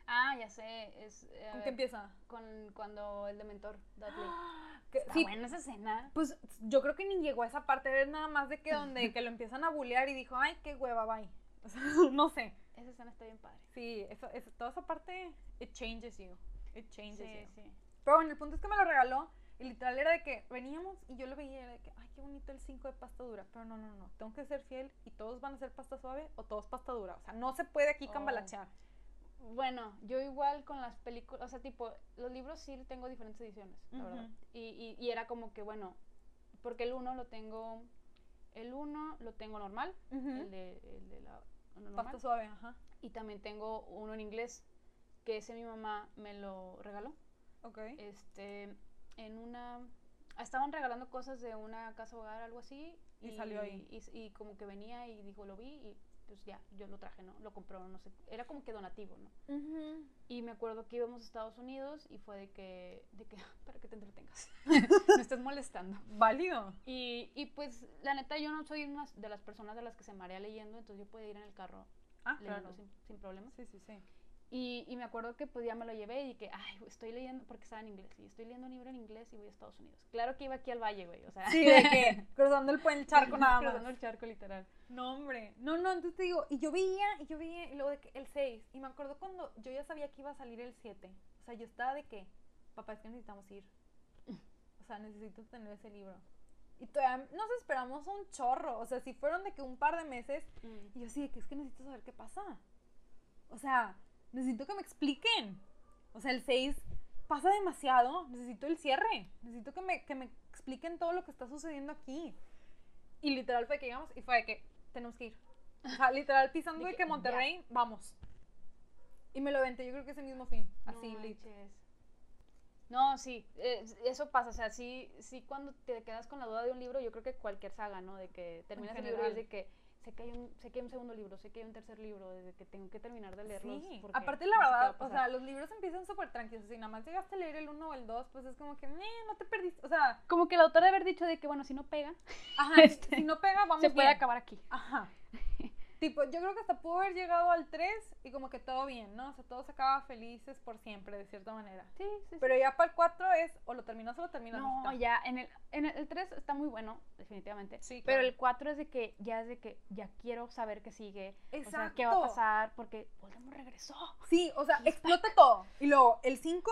Ah, ya sé. Es, eh, ¿Con qué empieza? Con cuando el dementor, Dudley. Está sí, buena esa escena. pues yo creo que ni llegó a esa parte, es nada más de que donde que lo empiezan a bullear y dijo, ay, qué hueva, bye. O sea, no sé. Esa escena está bien padre. Sí, eso, eso- toda esa parte, it changes you. It changes Sí, you. sí. Pero bueno, el punto es que me lo regaló Y literal era de que veníamos y yo lo veía y era de que, ay, qué bonito el 5 de pasta dura. Pero no, no, no, tengo que ser fiel y todos van a ser pasta suave o todos pasta dura. O sea, no se puede aquí Oh. cambalachear. Bueno, yo igual con las películas, o sea, tipo, los libros sí tengo diferentes ediciones, la verdad. Ujú. Y, y, y era como que, bueno, porque el uno lo tengo, el uno lo tengo normal, el, de, el de la normal, Pasta suave, ajá. y también tengo uno en inglés, que ese mi mamá me lo regaló. Ok. Este, en una, estaban regalando cosas de una casa hogar, algo así. Y salió ahí. Y, y como que venía y dijo, lo vi y pues ya, yo lo traje, ¿no? Lo compró, no sé, era como que donativo, ¿no? Y me acuerdo que íbamos a Estados Unidos y fue de que, de que para que te entretengas, me estás molestando. Válido. Y, y pues la neta yo no soy una de las personas de las que se marea leyendo, entonces yo podía ir en el carro Ah, leyendo claro. sin, sin problemas. Sí, sí, sí. Y, y me acuerdo que pues ya me lo llevé y que, ay, estoy leyendo, porque estaba en inglés, y estoy leyendo un libro en inglés y voy a Estados Unidos. Claro que iba aquí al valle, güey, o sea. Sí, de que cruzando el puente, el charco nada Cruzando más. el charco, literal. No, hombre. No, no, entonces te digo, y yo veía, y yo veía, y luego de que el 6, y me acuerdo cuando yo ya sabía que iba a salir el 7. O sea, yo estaba de que, papá, es que necesitamos ir. O sea, necesito tener ese libro. Y todavía nos esperamos un chorro. O sea, si fueron de que un par de meses, y yo sí, de que es que necesito saber qué pasa. O sea, necesito que me expliquen. O sea, el 6 pasa demasiado. Necesito el cierre. Necesito que me, que me expliquen todo lo que está sucediendo aquí. Y literal fue que llegamos y fue de que tenemos que ir. O sea, literal pisando De que. Monterrey, vamos. Y me lo venté, yo creo que ese mismo fin. Así, no, manches. No, sí, eh, eso pasa, o sea, sí, sí cuando te quedas con la duda de un libro, yo creo que cualquier saga, ¿no? De que terminas el libro y es de que sé que hay un, sé que hay un segundo libro, sé que hay un tercer libro, desde que tengo que terminar de leerlos. Sí, aparte la no verdad, o sea, los libros empiezan súper tranquilos. Si nada más llegaste a leer el 1 o el 2, pues es como que, "Meh, no te perdiste. O sea, como que el autor de haber dicho de que, bueno, si no pega, ajá, si- Este, si no pega, vamos se puede acabar aquí. Ajá. tipo, yo creo que hasta pudo haber llegado al 3 y como que todo bien, ¿no? O sea, todos acaba felices por siempre, de cierta manera. Sí, sí, sí. Pero ya para el 4 es o lo terminas o lo terminas. No, ya, en el, en el, 3 está muy bueno, definitivamente. Sí, Pero el 4 es de que ya es de que ya quiero saber qué sigue. O sea, qué va a Exacto. pasar, porque Voldemort regresó. Sí, o sea, explota todo. Y luego, el 5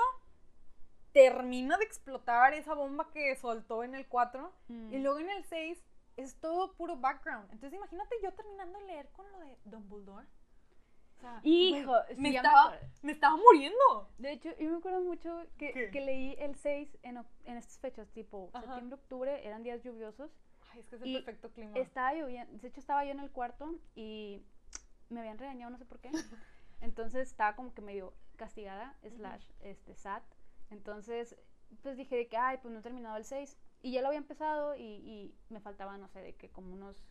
termina de explotar esa bomba que soltó en el 4. Mm. Y luego en el 6 es todo puro background. Entonces imagínate yo terminando de leer con lo de Dumbledore. O sea, Hijo, sí, me, me estaba, acuerdo. me estaba muriendo. De hecho, yo me acuerdo mucho que, que leí el 6 en, en estas fechas, tipo Ajá. septiembre, octubre, eran días lluviosos. Ay, es que es el perfecto clima. Estaba lloviendo, de hecho estaba yo en el cuarto y me habían regañado, no sé por qué. Entonces estaba como que medio castigada, slash, este, sad. Entonces, pues dije de que, ay, pues no he terminado el 6. Y ya lo había empezado y, y me faltaba, no sé, de que como unos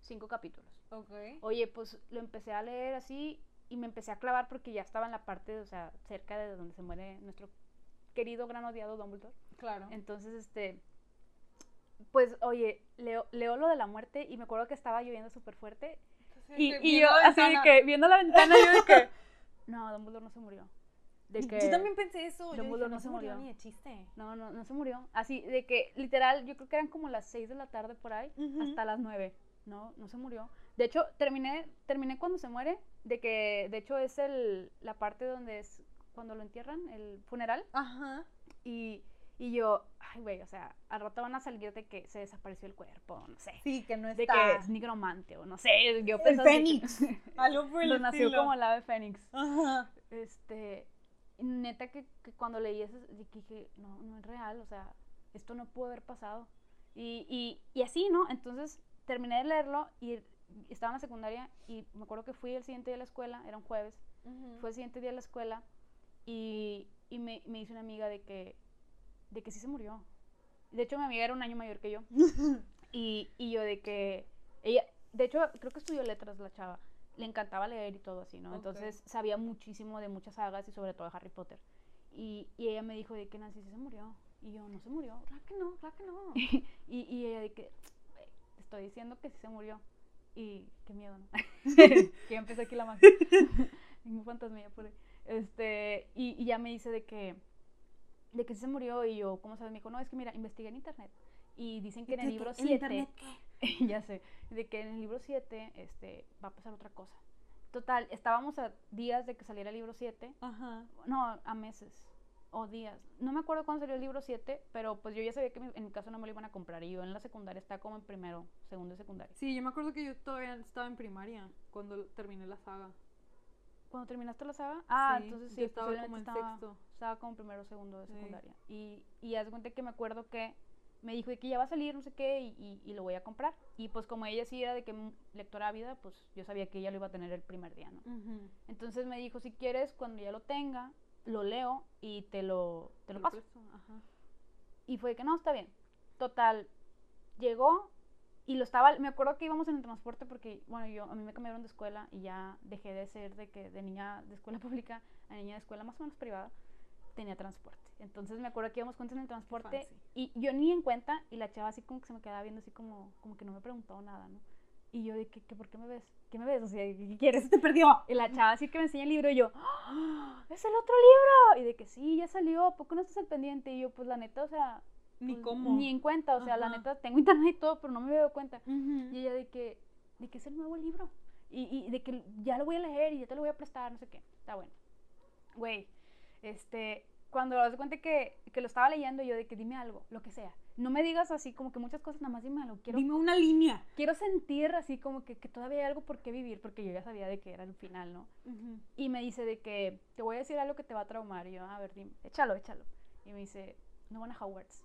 cinco capítulos. Ok. Oye, pues lo empecé a leer así y me empecé a clavar porque ya estaba en la parte, o sea, cerca de donde se muere nuestro querido gran odiado Dumbledore. Claro. Entonces, este, pues, oye, leo, leo lo de la muerte y me acuerdo que estaba lloviendo súper fuerte Entonces, y, que y yo así de que viendo la ventana yo de que, no, Dumbledore no se murió. De que, Yo también pensé eso. Yo dije, no se murió ni de chiste. no, no, no se murió. Así de que, literal, yo creo que eran como las 6 de la tarde por ahí hasta las 9. No, no se murió. De hecho, terminé, terminé cuando se muere, de que, de hecho, es el, la parte donde es cuando lo entierran, el funeral. Ajá. Y, y yo, ay, güey, o sea, al rato van a salir de que se desapareció el cuerpo, no sé. Sí, que no está. De que es nigromante o no sé. Yo El de que- Fénix. Algo por el Lo nació como el ave fénix. Ajá. Este, neta que, que cuando leí eso dije, no, no es real, o sea, esto no pudo haber pasado. Y, y, y así, ¿no? Entonces terminé de leerlo y estaba en la secundaria y me acuerdo que fui el siguiente día a la escuela, era un jueves, fue el siguiente día a la escuela y, y me, me dice una amiga de que, de que sí se murió. De hecho, mi amiga era un año mayor que yo. Y, y yo de que ella, de hecho, creo que estudió letras la chava. Le encantaba leer y todo así, ¿no? Ok. Entonces sabía muchísimo de muchas sagas y sobre todo de Harry Potter. Y, y ella me dijo de que Nancy sí se murió. Y yo, no se murió. Claro que no, claro que no. Y, y ella de que, "Güey, te estoy diciendo que sí se murió. Y qué miedo, ¿no? que ya empecé aquí la magia. un fantasmilla por ahí. Este, y, y ya me dice de que, de que sí se murió. Y yo, ¿cómo sabes? Me dijo, no, es que mira, investigué en internet. Y dicen que en el ¿De libro qué? ¿En 7 internet qué? ya sé, de que en el libro 7 este, va a pasar otra cosa. Total, estábamos a días de que saliera el libro 7, Ajá. no, a meses. o días. No me acuerdo cuándo salió el libro 7, pero pues yo ya sabía que en mi caso no me lo iban a comprar. Y yo en la secundaria estaba como en primero, segundo y secundaria. Sí, yo me acuerdo que yo todavía estaba en primaria cuando terminé la saga. ¿Cuando terminaste la saga? Ah, entonces sí, yo estaba como en sexto. Estaba como primero, segundo de secundaria. Y, y haz cuenta que me acuerdo que me dijo que ya va a salir, no sé qué, y, y, lo voy a comprar. Y pues como ella sí era de que lectora ávida, pues yo sabía que ella lo iba a tener el primer día, ¿no? Entonces me dijo, si quieres, cuando ya lo tenga, lo leo y te lo, te lo paso. Y fue que no, está bien. Total, llegó y lo estaba, me acuerdo que íbamos en el transporte porque, bueno, yo, a mí me cambiaron de escuela y ya dejé de ser de que de niña de escuela pública a niña de escuela más o menos privada, tenía transporte. Entonces me acuerdo que íbamos juntos en el transporte y yo ni en cuenta y la chava así como que se me quedaba viendo así como, como que no me preguntó nada, ¿no? Y yo de que, ¿por qué me ves? ¿Qué me ves? O sea, ¿qué quieres? te perdió. Y la chava así que me enseña el libro y yo, ¡Ah! ¡es el otro libro! Y de que sí, ya salió, ¿a poco no estás al pendiente? Y yo, pues la neta, o sea... Ni pues, cómo. Ni en cuenta, o sea, la neta, tengo internet y todo, pero no me doy cuenta. Y ella de que, de que es el nuevo libro. Y, y de que ya lo voy a leer y ya te lo voy a prestar, no sé qué. Está bueno. Güey, este, cuando das cuenta que, que lo estaba leyendo, yo de que dime algo, lo que sea. No me digas así como que muchas cosas, nada más dime algo. Quiero, dime una línea. Quiero sentir así como que, que, todavía hay algo por qué vivir, porque yo ya sabía de que era el final, ¿no? Y me dice de que te voy a decir algo que te va a traumar. Y yo, a ver, dime, échalo, échalo. Y me dice, no van a Hogwarts.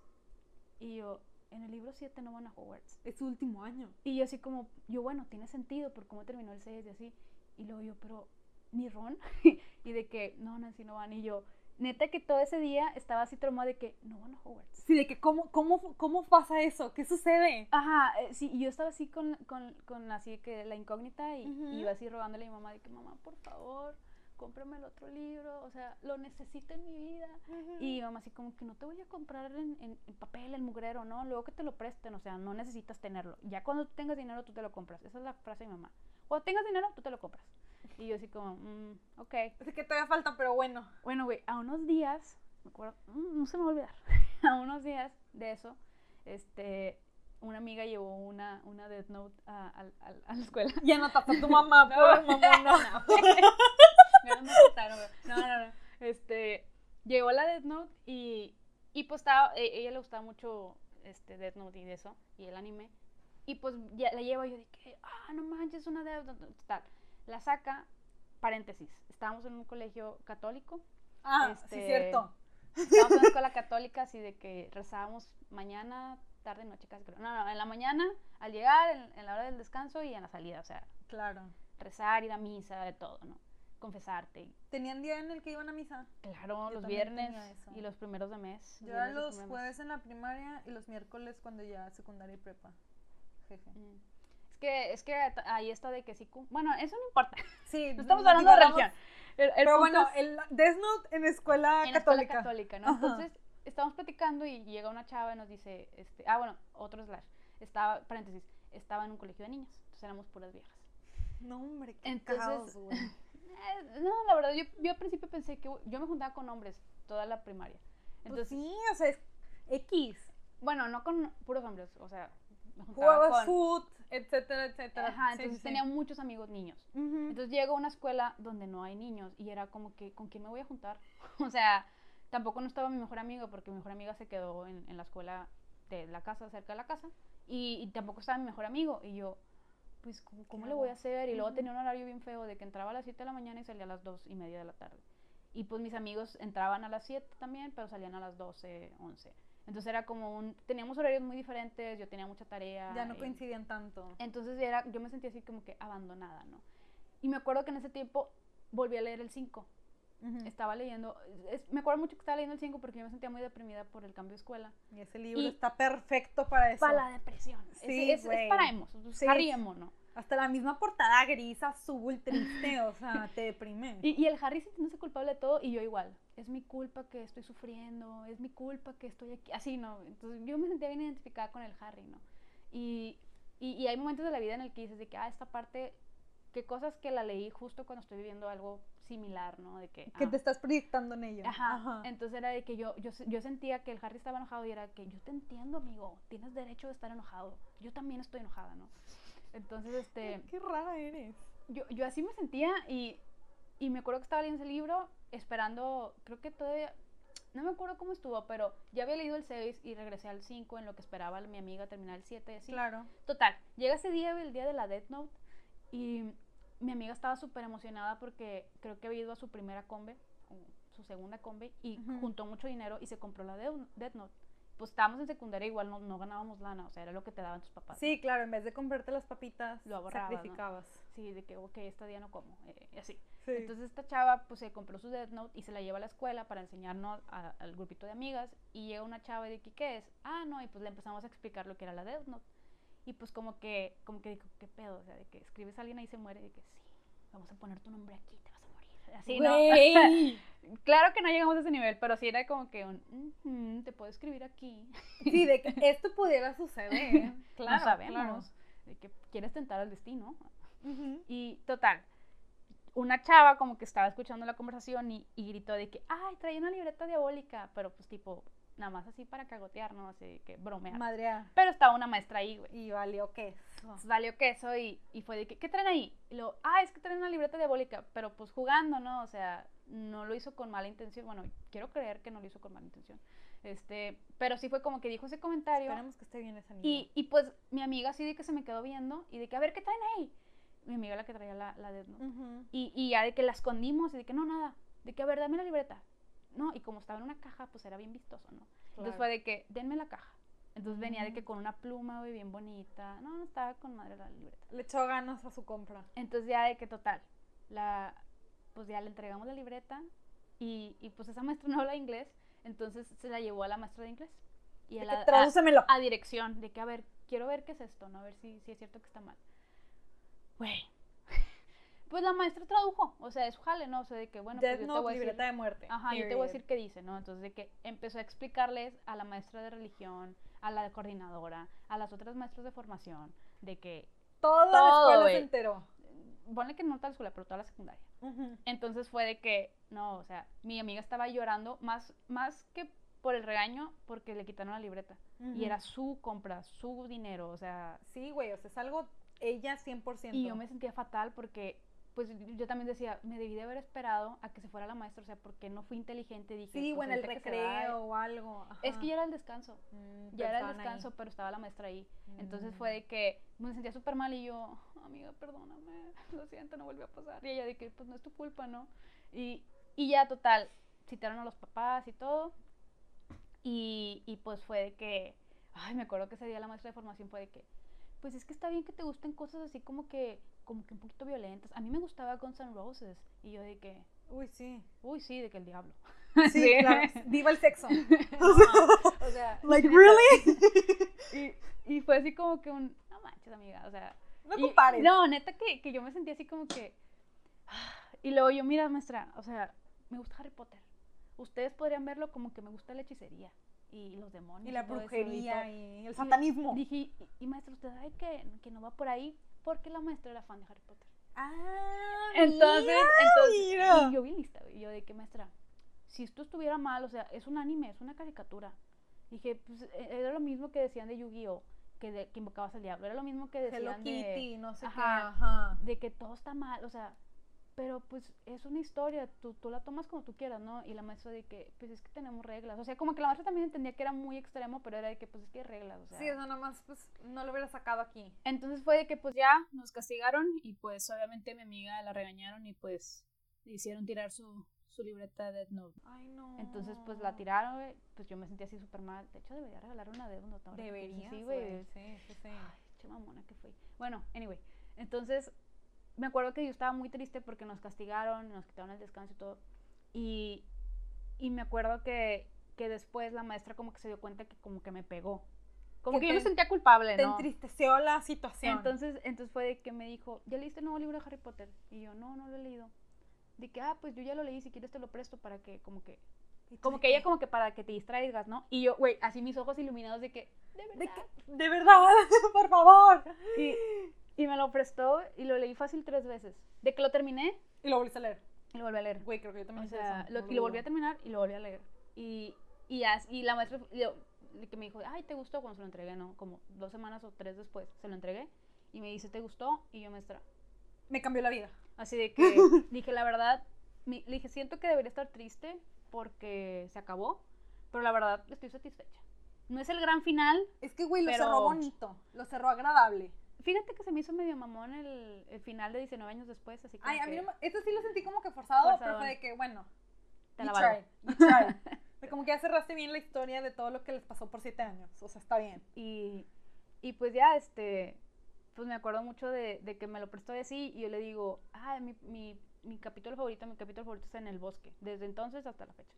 Y yo, en el libro 7 no van a Hogwarts. Es su último año. Y yo así como, yo bueno, tiene sentido por cómo terminó el 6 y así. Y luego yo, pero, ¿ni Ron? y de que, no, Nancy, no van. Y yo, neta que todo ese día estaba así traumada de que no van a Hogwarts. Sí, de que cómo, cómo, cómo pasa eso, qué sucede. Ajá, eh, sí, y yo estaba así con, con, con, así que la incógnita y, iba así rogándole a mi mamá de que mamá, por favor, cómprame el otro libro, o sea, lo necesito en mi vida. Y mi mamá así como que no te voy a comprar en, en, papel, el mugrero, ¿no? Luego que te lo presten, o sea, no necesitas tenerlo. Ya cuando tengas dinero tú te lo compras. Esa es la frase de mi mamá. Cuando tengas dinero tú te lo compras. Y yo así como, mm, ok. Así que todavía falta, pero bueno. Bueno, güey, a unos días, me acuerdo, mm, no se me va a olvidar, a unos días de eso, este, una amiga llevó una, una Death Note a, a, a, la escuela. Y anotaste a tu mamá, no, por mamá, no. no, no, no, no, Este, llegó la Death Note y, y pues estaba, e, ella le gustaba mucho este Death Note y de eso, y el anime. Y pues ya la llevo y yo dije, ah, no manches, una Death Note, tal la saca, paréntesis, estábamos en un colegio católico. Ah, sí, este, cierto. Estábamos en una escuela católica, así de que rezábamos mañana, tarde, noche, casi creo. No, no, en la mañana, al llegar, en, la hora del descanso y en la salida, o sea. Claro. Rezar, ir a misa, de todo, ¿no? Confesarte. ¿Tenían día en el que iban a misa? Claro, los viernes y los primeros de mes. Yo los jueves en la primaria y los miércoles cuando ya secundaria y prepa. Jeje. Mm que, es que ahí está de que sí. Bueno, eso no importa. Sí, no estamos hablando de religión. pero bueno, el Death Note en escuela en católica. Escuela católica, ¿no? Entonces, estamos platicando y llega una chava y nos dice, este, ah, bueno, otro slash. Estaba, paréntesis, estaba en un colegio de niñas. Entonces éramos puras viejas. No, hombre, qué Entonces, güey. Eh, no, la verdad, yo, yo al principio pensé que yo me juntaba con hombres toda la primaria. Pues Entonces, sí, o sea, es X. Bueno, no con puros hombres, o sea, Jugabas foot, etcétera, etcétera. Ajá, entonces tenía muchos amigos niños. Entonces llego a una escuela donde no hay niños y era como que, ¿con quién me voy a juntar? o sea, tampoco no estaba mi mejor amiga porque mi mejor amiga se quedó en, en la escuela de la casa, cerca de la casa, y, tampoco estaba mi mejor amigo. Y yo, pues, ¿cómo, le voy a hacer? Y luego tenía un horario bien feo de que entraba a las 7 de la mañana y salía a las 2 y media de la tarde. Y pues mis amigos entraban a las 7 también, pero salían a las 12, 11. Entonces era como un, teníamos horarios muy diferentes, yo tenía mucha tarea. Ya no coincidían tanto. Entonces era, yo me sentía así como que abandonada, ¿no? Y me acuerdo que en ese tiempo volví a leer el 5. Estaba leyendo, me acuerdo mucho que estaba leyendo el 5 porque yo me sentía muy deprimida por el cambio de escuela. Y ese libro está perfecto para eso. Para la depresión. Sí, es, es, para emos, sí. Harry emo, ¿no? Hasta la misma portada gris, azul, triste, o sea, te deprime. Y, y el Harry sintiéndose culpable de todo y yo igual es mi culpa que estoy sufriendo, es mi culpa que estoy aquí, así, ¿no? Entonces yo me sentía bien identificada con el Harry, ¿no? Y, y, hay momentos de la vida en el que dices de que, ah, esta parte, qué cosas que la leí justo cuando estoy viviendo algo similar, ¿no? De que... Que ah. te estás proyectando en ella. Ajá. Entonces era de que yo, yo, yo sentía que el Harry estaba enojado y era que yo te entiendo, amigo, tienes derecho de estar enojado. Yo también estoy enojada, ¿no? Entonces, este... Qué rara eres. Yo, yo así me sentía y, y me acuerdo que estaba leyendo ese libro esperando, creo que todavía, no me acuerdo cómo estuvo, pero ya había leído el 6 y regresé al 5 en lo que esperaba mi amiga terminar el 7 y así. Claro. Total, llega ese día, el día de la Death Note, y mi amiga estaba súper emocionada porque creo que había ido a su primera combe, su segunda combe, y juntó mucho dinero y se compró la Death Note pues estábamos en secundaria igual no, no, ganábamos lana, o sea, era lo que te daban tus papás. Sí, claro, en vez de comprarte las papitas, lo sacrificabas. Sí, de que, ok, este día no como, eh, así. Entonces esta chava, pues se compró su Death Note y se la lleva a la escuela para enseñarnos al grupito de amigas y llega una chava y de que, ¿qué es? Ah, no, y pues le empezamos a explicar lo que era la Death Note. Y pues como que, como que dijo, ¿qué pedo? O sea, de que escribes a alguien ahí y se muere, de que sí, vamos a poner tu nombre aquí, te vas a morir. Así, ¿no? claro que no llegamos a ese nivel, pero sí era como que un, te puedo escribir aquí. Sí, de que esto pudiera suceder. claro, no sabemos. De que quieres tentar al destino. Y total, una chava como que estaba escuchando la conversación y, gritó de que, ay, trae una libreta diabólica, pero pues tipo, nada más así para cagotear, ¿no? Así que bromear. Madre. Pero estaba una maestra ahí, güey. Y valió queso. valió queso y, y fue de que, ¿qué traen ahí? Y lo, ah, es que traen una libreta diabólica, pero pues jugando, ¿no? O sea, no lo hizo con mala intención. Bueno, quiero creer que no lo hizo con mala intención. Este, pero sí fue como que dijo ese comentario. Esperemos que esté bien esa niña. Y, y pues mi amiga así de que se me quedó viendo y de que, a ver, ¿qué traen ahí? Mi amiga la que traía la, la Death y, y, ya de que la escondimos y de que no, nada. De que, a ver, dame la libreta. No, y como estaba en una caja, pues era bien vistoso, ¿no? Entonces fue de que, denme la caja. Entonces venía de que con una pluma, güey, bien bonita. No, no estaba con madre la libreta. Le echó ganas a su compra. Entonces ya de que total, la, pues ya le entregamos la libreta y, y pues esa maestra no habla inglés, entonces se la llevó a la maestra de inglés. Y a, la, a, a, dirección, de que a ver, quiero ver qué es esto, ¿no? A ver si, si es cierto que está mal. Güey. Pues la maestra tradujo, o sea, es jale, ¿no? O sea, de que, bueno, pues yo te voy a libreta de muerte. Ajá, yo te voy a decir qué dice, ¿no? Entonces, de que empezó a explicarles a la maestra de religión, a la coordinadora, a las otras maestras de formación, de que... Toda la escuela se enteró. Ponle que no toda la escuela, pero toda la secundaria. Entonces fue de que, no, o sea, mi amiga estaba llorando más, más que por el regaño, porque le quitaron la libreta. Y era su compra, su dinero, o sea... Sí, güey, o sea, es algo ella 100%. Y yo me sentía fatal porque pues yo también decía, me debí de haber esperado a que se fuera la maestra, o sea, porque no fui inteligente, dije, sí, pues, o en el recreo o algo. Es que ya era el descanso, mm, ya era el descanso, pero estaba la maestra ahí. Entonces fue de que me sentía súper mal y yo, amiga, perdóname, lo siento, no volvió a pasar. Y ella de que, pues no es tu culpa, ¿no? Y, y ya, total, citaron a los papás y todo. Y, y pues fue de que, ay, me acuerdo que ese día la maestra de formación fue de que, pues es que está bien que te gusten cosas así como que como que un poquito violentas. A mí me gustaba Guns N' Roses y yo de que uy, sí. Uy, sí, de que el diablo. Sí, claro. Viva el sexo. o sea, like really? y, y fue así como que un no manches, amiga, o sea, no compares. No, neta que, que yo me sentí así como que y luego yo, mira, maestra, o sea, me gusta Harry Potter. Ustedes podrían verlo como que me gusta la hechicería y los demonios. Y la brujería y, el satanismo. Dije, y, maestro, ¿usted sabe que, que, no va por ahí? Porque la maestra era fan de Harry Potter. Ah, entonces, entonces y yo vi lista, y yo de que maestra, si esto estuviera mal, o sea, es un anime, es una caricatura. Dije, pues e, era lo mismo que decían de Yu-Gi-Oh! Que, de, que invocabas al diablo, era lo mismo que decían Hello Kitty, de, no sé qué, ajá. de que todo está mal, o sea, pero pues es una historia, tú, tú la tomas como tú quieras, ¿no? Y la maestra de que, pues es que tenemos reglas, o sea, como que la maestra también entendía que era muy extremo, pero era de que, pues es que hay reglas, o sea. Sí, eso nomás, pues no lo hubiera sacado aquí. Entonces fue de que, pues ya nos castigaron y pues obviamente mi amiga la regañaron y pues le hicieron tirar su, su libreta de Death Note. Ay, no. Entonces, pues la tiraron, pues yo me sentí así súper mal. De hecho, debería regalar una Death Note. Debería, sí, güey. Sí, sí, sí. Ay, che mamona que fui. Bueno, anyway. Entonces, me acuerdo que yo estaba muy triste porque nos castigaron, nos quitaron el descanso y todo. Y, y me acuerdo que, que, después la maestra como que se dio cuenta que como que me pegó. Como que, yo me sentía culpable, ¿no? Te entristeció la situación. Entonces, entonces fue de que me dijo, ¿ya leíste el nuevo libro de Harry Potter? Y yo, no, no lo he leído. De que, ah, pues yo ya lo leí, si quieres te lo presto para que, como que, como que ella como que para que te distraigas, ¿no? Y yo, güey, así mis ojos iluminados de que, de verdad. De, que, de verdad, por favor. Y, y me lo prestó y lo leí fácil tres veces. De que lo terminé. Y lo volviste a leer. Y lo volví a leer. Güey, creo que yo también o sea, Lo, y lo volví a terminar y lo volví a leer. Y, y, y la maestra que me dijo, ay, ¿te gustó cuando se lo entregué? No, como dos semanas o tres después se lo entregué. Y me dice, ¿te gustó? Y yo, maestra. Me cambió la vida. Así de que dije, la verdad, le dije, siento que debería estar triste porque se acabó, pero la verdad estoy satisfecha. No es el gran final. Es que, güey, lo cerró bonito, lo cerró agradable. Fíjate que se me hizo medio mamón el, el final de 19 años después, así Ay, a mí no, esto sí lo sentí como que forzado, pero fue de que, bueno, Te you la you try. De como que ya cerraste bien la historia de todo lo que les pasó por siete años, o sea, está bien. Y, y pues ya, este, pues me acuerdo mucho de, de que me lo prestó así y yo le digo, ah, mi, mi, mi capítulo favorito, mi capítulo favorito está en el bosque, desde entonces hasta la fecha.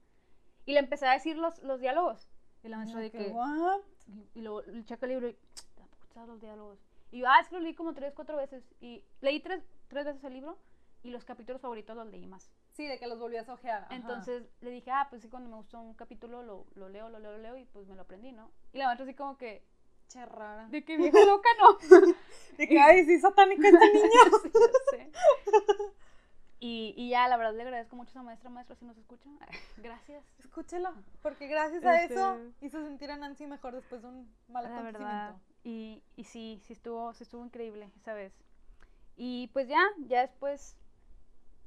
Y le empecé a decir los, los diálogos. Y la maestra de que, ¿what? y, y luego checa el libro y tampoco sabes los diálogos. Y yo, ah, es que lo leí como tres, cuatro veces. Y leí tres, tres veces el libro y los capítulos favoritos los leí más. Sí, de que los volvías a ojear. ajá. Entonces le dije, ah, pues sí, cuando me gustó un capítulo lo, lo leo, lo leo, lo leo y pues me lo aprendí, ¿no? Y la maestra así como que, Che rara. de que vieja loca, ¿no? De que, ay, sí, satánica esta niña. Sí, sé. Y, y ya, la verdad, le agradezco mucho a esa maestra, maestra, si nos escucha. Gracias. Escúchelo, porque gracias a Este- eso hizo sentir a Nancy mejor después de un mal acontecimiento. Y, y sí, sí estuvo, sí estuvo increíble esa vez. Y pues ya, ya después,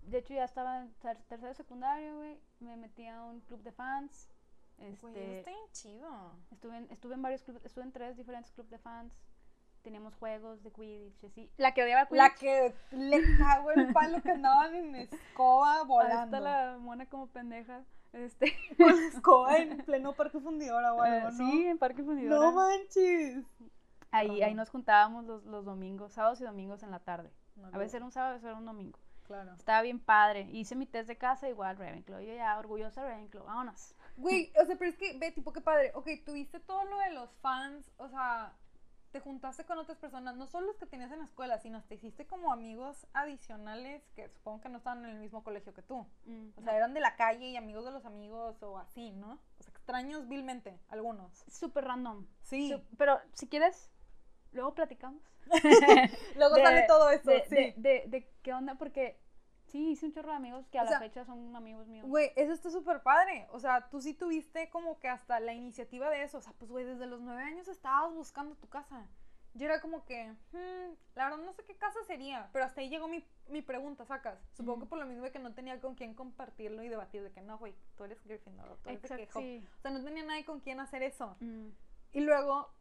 de hecho ya estaba en ter- tercero de secundario, güey. Me metí a un club de fans. Güey, Este, está bien chido. estuve, en, estuve en varios clubes, estuve en tres diferentes clubes de fans. Teníamos juegos de Quidditch, así. La que odiaba Quidditch. La que le cago el palo que andaban en escoba Ahí volando. está la mona como pendeja. Este, Con la escoba en pleno parque fundidora o algo, eh, ¿no? Sí, en Parque Fundidora. No manches. Ahí, ahí nos juntábamos los, los domingos, sábados y domingos en la tarde. No, A veces era un sábado, a veces era un domingo. Claro. Estaba bien padre. Hice mi test de casa igual, Ravenclaw. Yo ya, orgullosa Ravenclaw. Vámonos. Güey, o sea, pero es que, ve, tipo, qué padre. Ok, tuviste todo lo de los fans, o sea, te juntaste con otras personas, no solo los que tenías en la escuela, sino te hiciste como amigos adicionales que supongo que no estaban en el mismo colegio que tú. Mm, O sea, eran de la calle y amigos de los amigos o así, ¿no? O sea, extraños vilmente, algunos. Súper random. Sí. Pero si quieres, luego platicamos. Luego de- sale todo eso, de, sí. de, de- de qué onda, porque sí, hice un chorro de amigos que a O la sea, fecha son amigos míos. Güey, eso está súper padre. O sea, tú sí tuviste como que hasta la iniciativa de eso. O sea, pues, güey, desde los nueve años estabas buscando tu casa. Yo era como que, hmm, la verdad no sé qué casa sería, pero hasta ahí llegó mi, mi pregunta, sacas. Supongo Ujú. que por lo mismo de que no tenía con quién compartirlo y debatir, de que no, güey, tú eres Gryffindor, tú eres Exacto, Huff". sí. O sea, no tenía nadie con quien hacer eso. Mm, Y luego,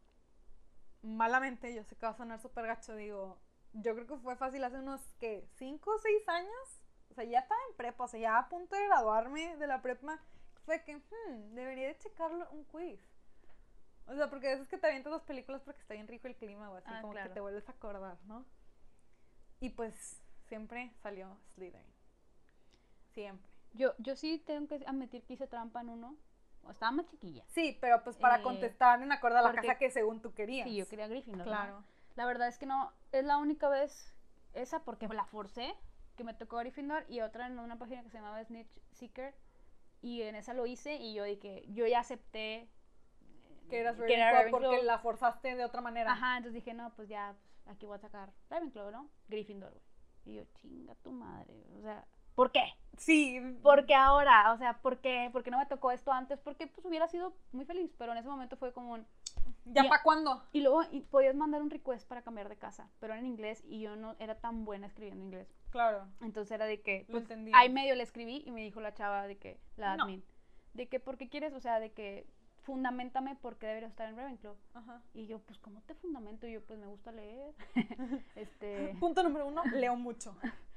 malamente, yo sé que va a sonar súper gacho, digo, yo creo que fue fácil hace unos, que ¿Cinco o seis años? O sea, ya estaba en prepa, o sea, ya a punto de graduarme de la prepa, fue que, hmm, debería de checarlo un quiz. O sea, porque eso es que te avientas las películas porque está bien rico el clima o así, Ah, como claro. que te vuelves a acordar, ¿no? Y pues, siempre salió Slytherin. Siempre. Yo, yo sí tengo que admitir que hice trampa en uno. O estaba más chiquilla. Sí, pero pues para Eh, contestar en acorde a la casa que según tú querías. Sí, yo quería Gryffindor. ¿no? Claro. La verdad es que no, es la única vez esa porque la forcé, que me tocó Gryffindor y otra en una página que se llamaba Snitch Seeker y en esa lo hice y yo dije, yo ya acepté eh, Que eras que era Ravenclaw porque la forzaste de otra manera. Ajá, entonces dije, no, pues ya, pues, aquí voy a sacar Ravenclaw, ¿no? Gryffindor, güey. Y yo, chinga tu madre, o sea, ¿por qué? Sí. Porque ahora, o sea, ¿por qué? ¿Por qué no me tocó esto antes? Porque pues hubiera sido muy feliz, pero en ese momento fue como un, ¿Ya para cuándo? Y luego y podías mandar un request para cambiar de casa, pero en inglés y yo no era tan buena escribiendo inglés. Claro. Entonces era de que, Lo pues, entendía. ahí medio le escribí y me dijo la chava de que, la No. admin, de que, ¿por qué quieres? O sea, de que, fundamentame por qué debería estar en Ravenclaw. Ajá. Y yo, pues, ¿cómo te fundamento? Y yo, pues, me gusta leer. este, Punto número uno, leo mucho.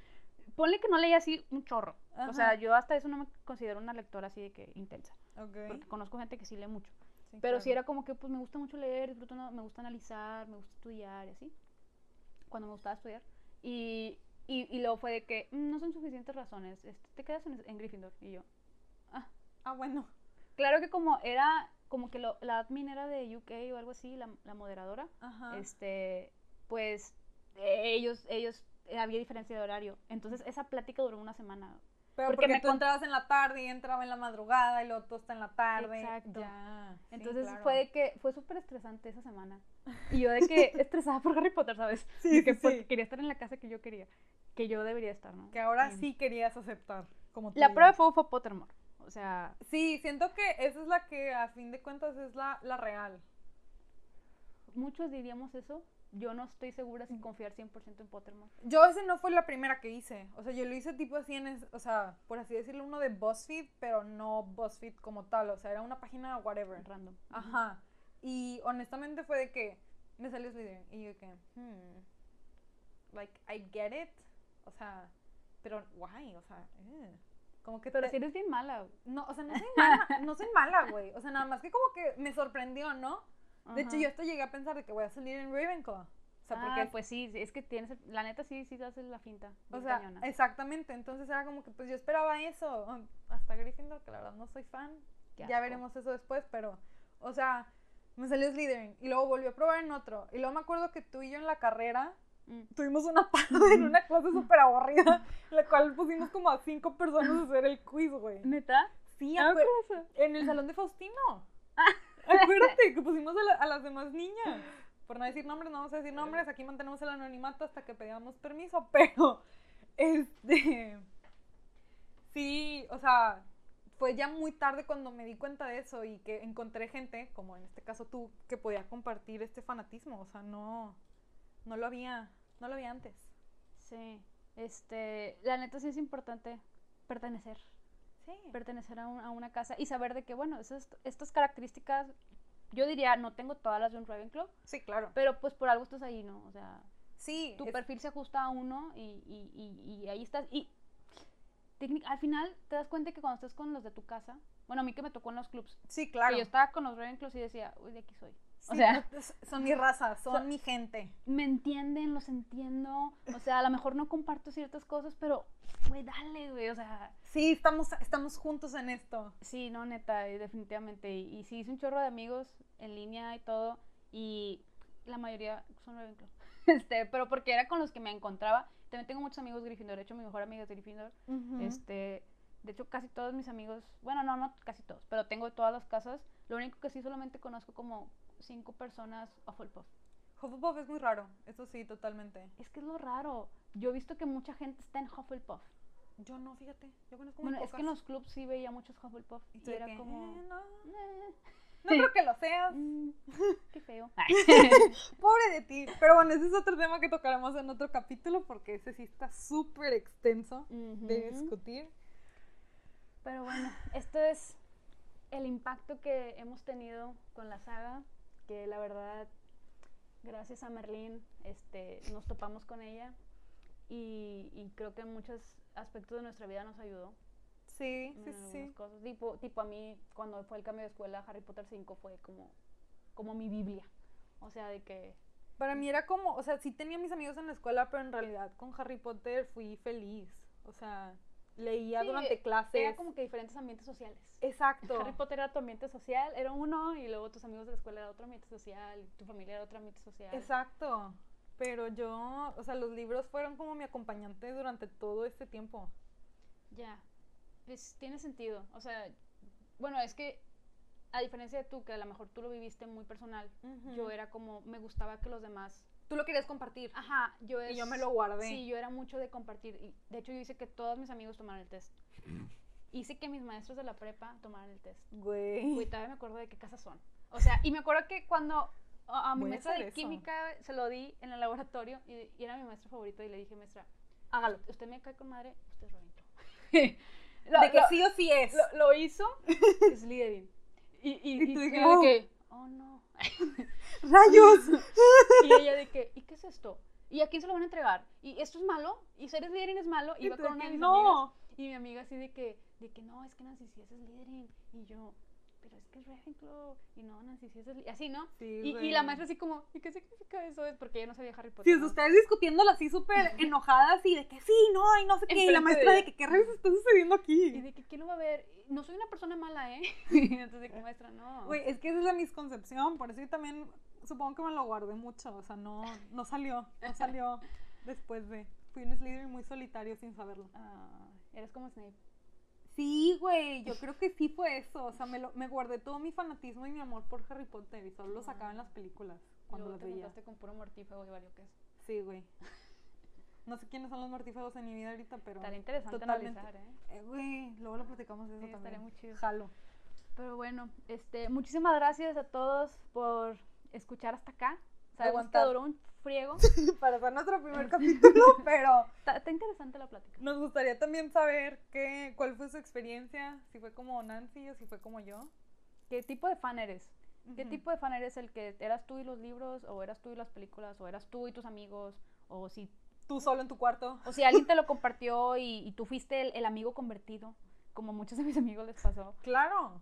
ponle que no leía así un chorro. O sea, yo hasta eso no me considero una lectora así de que intensa. Ok. Porque conozco gente que sí lee mucho. Sí, Pero sí claro. era como que pues me gusta mucho leer, disfruto, me gusta analizar, me gusta estudiar y así. Cuando me gustaba estudiar. Y, y, y luego fue de que "Mm, no son suficientes razones, este, te quedas en, en Gryffindor. Y yo, ah. Ah, bueno. Claro que como era, como que lo- la admin era de UK o algo así, la, la moderadora, Ajá. este, pues eh, ellos, ellos, había diferencia de horario. Entonces esa plática duró una semana. Pero porque porque, me tú con- entrabas en la tarde y entraba en la madrugada y luego tú está en la tarde. Exacto. Ya. sí, Entonces claro. fue de que fue súper estresante esa semana. Y yo de que estresada por Harry Potter, ¿sabes? Sí, De que sí, porque sí. quería estar en la casa que yo quería, que yo debería estar, ¿no? Que ahora sí querías aceptar. Como La prueba de fuego fue Pottermore. O sea, Sí, siento que esa es la que a fin de cuentas es la, la real. muchos diríamos eso, yo no estoy segura si confiar 100% en Pottermore. Yo ese no fue la primera que hice. O sea, yo lo hice tipo así en, es- o sea, por así decirlo, uno de BuzzFeed, pero no BuzzFeed como tal. O sea, era una página whatever. Random. Ajá. Y honestamente fue de que me salió Slytherin. Y yo que, hmm, like, I get it. O sea, pero why? O sea, eh. como que Pero te- si eres bien mala. No, o sea, no soy mala, no soy mala, güey. O sea, nada más que como que me sorprendió, ¿no? De hecho, yo hasta llegué a pensar de que voy a salir en Ravenclaw. O sea, ah, porque pues sí, es que tienes, la neta sí, sí haces la finta. O sea, cañona. exactamente. Entonces era como que pues yo esperaba eso. Hasta Gryffindor, que la verdad no soy fan. Ya veremos eso después, pero, o sea, me salió Slytherin. Y luego volví a probar en otro. Y luego me acuerdo que tú y yo en la carrera Mm. tuvimos una parada en una clase súper aburrida, en la cual pusimos como a cinco personas a hacer el quiz, güey. ¿Neta? Sí, Ah, ¿cómo eso? en el salón de Faustino. Acuérdate que pusimos a, la- a las demás niñas. Por no decir nombres, no vamos a decir nombres. Aquí mantenemos el anonimato hasta que pedamos permiso. Pero, este. Sí, o sea, fue ya muy tarde cuando me di cuenta de eso y que encontré gente, como en este caso tú, que podía compartir este fanatismo. O sea, no. No lo había. No lo había antes. Sí. Este, la neta sí es importante pertenecer. Sí. pertenecer a, un- a una casa y saber de que, bueno, esas, estas características, yo diría, no tengo todas las de un Ravenclaw, Sí, claro. pero pues por algo estás ahí, ¿no? O sea, Sí. tu es- perfil se ajusta a uno y, y- y- y ahí estás. Y al final te das cuenta que cuando estás con los de tu casa, bueno, a mí que me tocó en los clubs, sí, que claro. yo estaba con los Ravenclaws y decía, uy, de aquí soy. o sea, es- son mi raza, son son- mi gente. me entienden, los entiendo, o sea, a lo mejor no comparto ciertas cosas, pero, güey, dale, güey, o sea, Sí, estamos, estamos juntos en esto. Sí, no, neta, eh, definitivamente. Y, y sí, hice un chorro de amigos en línea y todo. Y la mayoría son Ravenclaw. Este, pero porque era con los que me encontraba. También tengo muchos amigos Gryffindor. De hecho, mi mejor amiga es Gryffindor. Este, de hecho, casi todos mis amigos, bueno, no, no casi todos, pero tengo de todas las casas. Lo único que sí solamente conozco como cinco personas Hufflepuff. Hufflepuff es muy raro, eso sí, totalmente. Es que es lo raro. Yo he visto que mucha gente está en Hufflepuff. Yo no, fíjate, yo conozco muy Bueno, es que en los clubs sí veía muchos Hufflepuff. Y Y, era que, como... "Eh, no, "Eh". no creo que lo seas, Mm, qué feo. pobre de ti. Pero bueno, ese es otro tema que tocaremos en otro capítulo porque ese sí está súper extenso de discutir. Pero bueno, esto es el impacto que hemos tenido con la saga, que la verdad, gracias a Merlín, este, nos topamos con ella y, y creo que en muchos aspectos de nuestra vida nos ayudó. Sí, sí, sí. cosas. Tipo, tipo a mí, cuando fue el cambio de escuela, Harry Potter 5 fue como, como mi Biblia. O sea, de que... Para mí era como, o sea, sí tenía mis amigos en la escuela, pero en realidad con Harry Potter fui feliz. O sea, leía Sí, durante clases. Era como que diferentes ambientes sociales. Exacto. Harry Potter era tu ambiente social, era uno, y luego tus amigos de la escuela era otro ambiente social, y tu familia era otro ambiente social. Exacto. Pero yo, o sea, los libros fueron como mi acompañante durante todo este tiempo. Ya, pues tiene sentido. O sea, bueno, es que a diferencia de tú, que a lo mejor tú lo viviste muy personal, yo era como, me gustaba que los demás... Tú lo querías compartir. Ajá, yo Y es- yo me lo guardé. Sí, yo era mucho de compartir. Y de hecho, yo hice que todos mis amigos tomaran el test. Hice que mis maestros de la prepa tomaran el test. Güey. Güey, todavía me acuerdo de qué casas son. O sea, y me acuerdo que cuando a, a mi a maestra de eso. química se lo di en el laboratorio y, y era mi maestro favorito y le dije, maestra, Hágalo. usted me cae con madre, usted es Ravenclaw. Lo- de que lo- sí o sí es. lo, lo hizo Slytherin. Y, y, Y y tú yo que, de "Oh". que, oh no. ¡Rayos! Y ella de que, ¿y qué es esto? ¿Y a quién se lo van a entregar? ¿Y esto es malo? ¿Y ser Slytherin es malo? Y iba con una de mis "No". amigas. Y mi amiga así de que, de que no, es que Nancy sí es Slytherin. Y yo, pero es que es Ravenclaw. Y no, Nancy sí es. Así, ¿no? Sí, Y, y la maestra así como, ¿y qué significa eso? Es porque ella no sabía Harry Potter. Sí, ¿no? ustedes discutiéndola así súper enojadas y de que sí, no, y no sé qué. Y la maestra de que qué rayos está sucediendo Y aquí. de que, ¿quién lo va a ver? No soy una persona mala, ¿eh? Entonces, de que maestra, no. Güey, es que esa es la misconcepción, por eso yo también supongo que me lo guardé mucho, o sea, no, no salió, no salió después de... Fui un Slytherin muy solitario sin saberlo. Ah, eres como Snape. Sí, güey, yo creo que sí fue eso, o sea, me, lo, me guardé todo mi fanatismo y mi amor por Harry Potter y solo lo sacaba en las películas cuando Cuando las te veía. juntaste con puro mortífago y valió que. Sí, güey. No sé quiénes son los mortífagos en mi vida ahorita, pero... Estaría interesante totalmente. analizar, ¿eh? Eh, güey, luego lo platicamos de eso Sí, también. estaría muy chido. Jalo. Pero bueno, este, muchísimas gracias a todos por escuchar hasta acá. Sabemos que duró un friego. para hacer nuestro primer capítulo, pero... Está, interesante la plática. Nos gustaría también saber qué, cuál fue su experiencia, si fue como Nancy o si fue como yo. ¿Qué tipo de fan eres? ¿Qué tipo de fan eres el que eras tú y los libros, o eras tú y las películas, o eras tú y tus amigos, o si... Tú solo en tu cuarto. O si alguien te lo compartió y, tú fuiste el, el, amigo convertido, como muchos de mis amigos les pasó. Claro.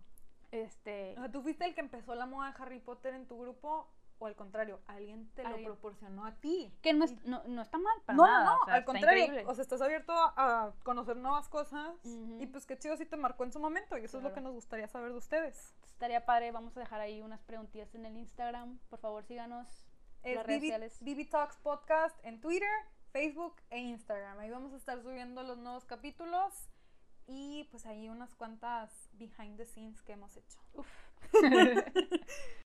Este... O sea, tú fuiste el que empezó la moda de Harry Potter en tu grupo o al contrario, alguien te lo proporcionó a ti. Que no, no, está mal para no, nada. No, no, al contrario. O sea, estás abierto a, conocer nuevas cosas y pues qué chido si te marcó en su momento y eso es lo que nos gustaría saber de ustedes. Estaría padre, vamos a dejar ahí unas preguntillas en el Instagram. Por favor, síganos. Es las redes sociales. BB Talks Podcast en Twitter, Facebook e Instagram. Ahí vamos a estar subiendo los nuevos capítulos y pues ahí unas cuantas behind the scenes que hemos hecho. Uf.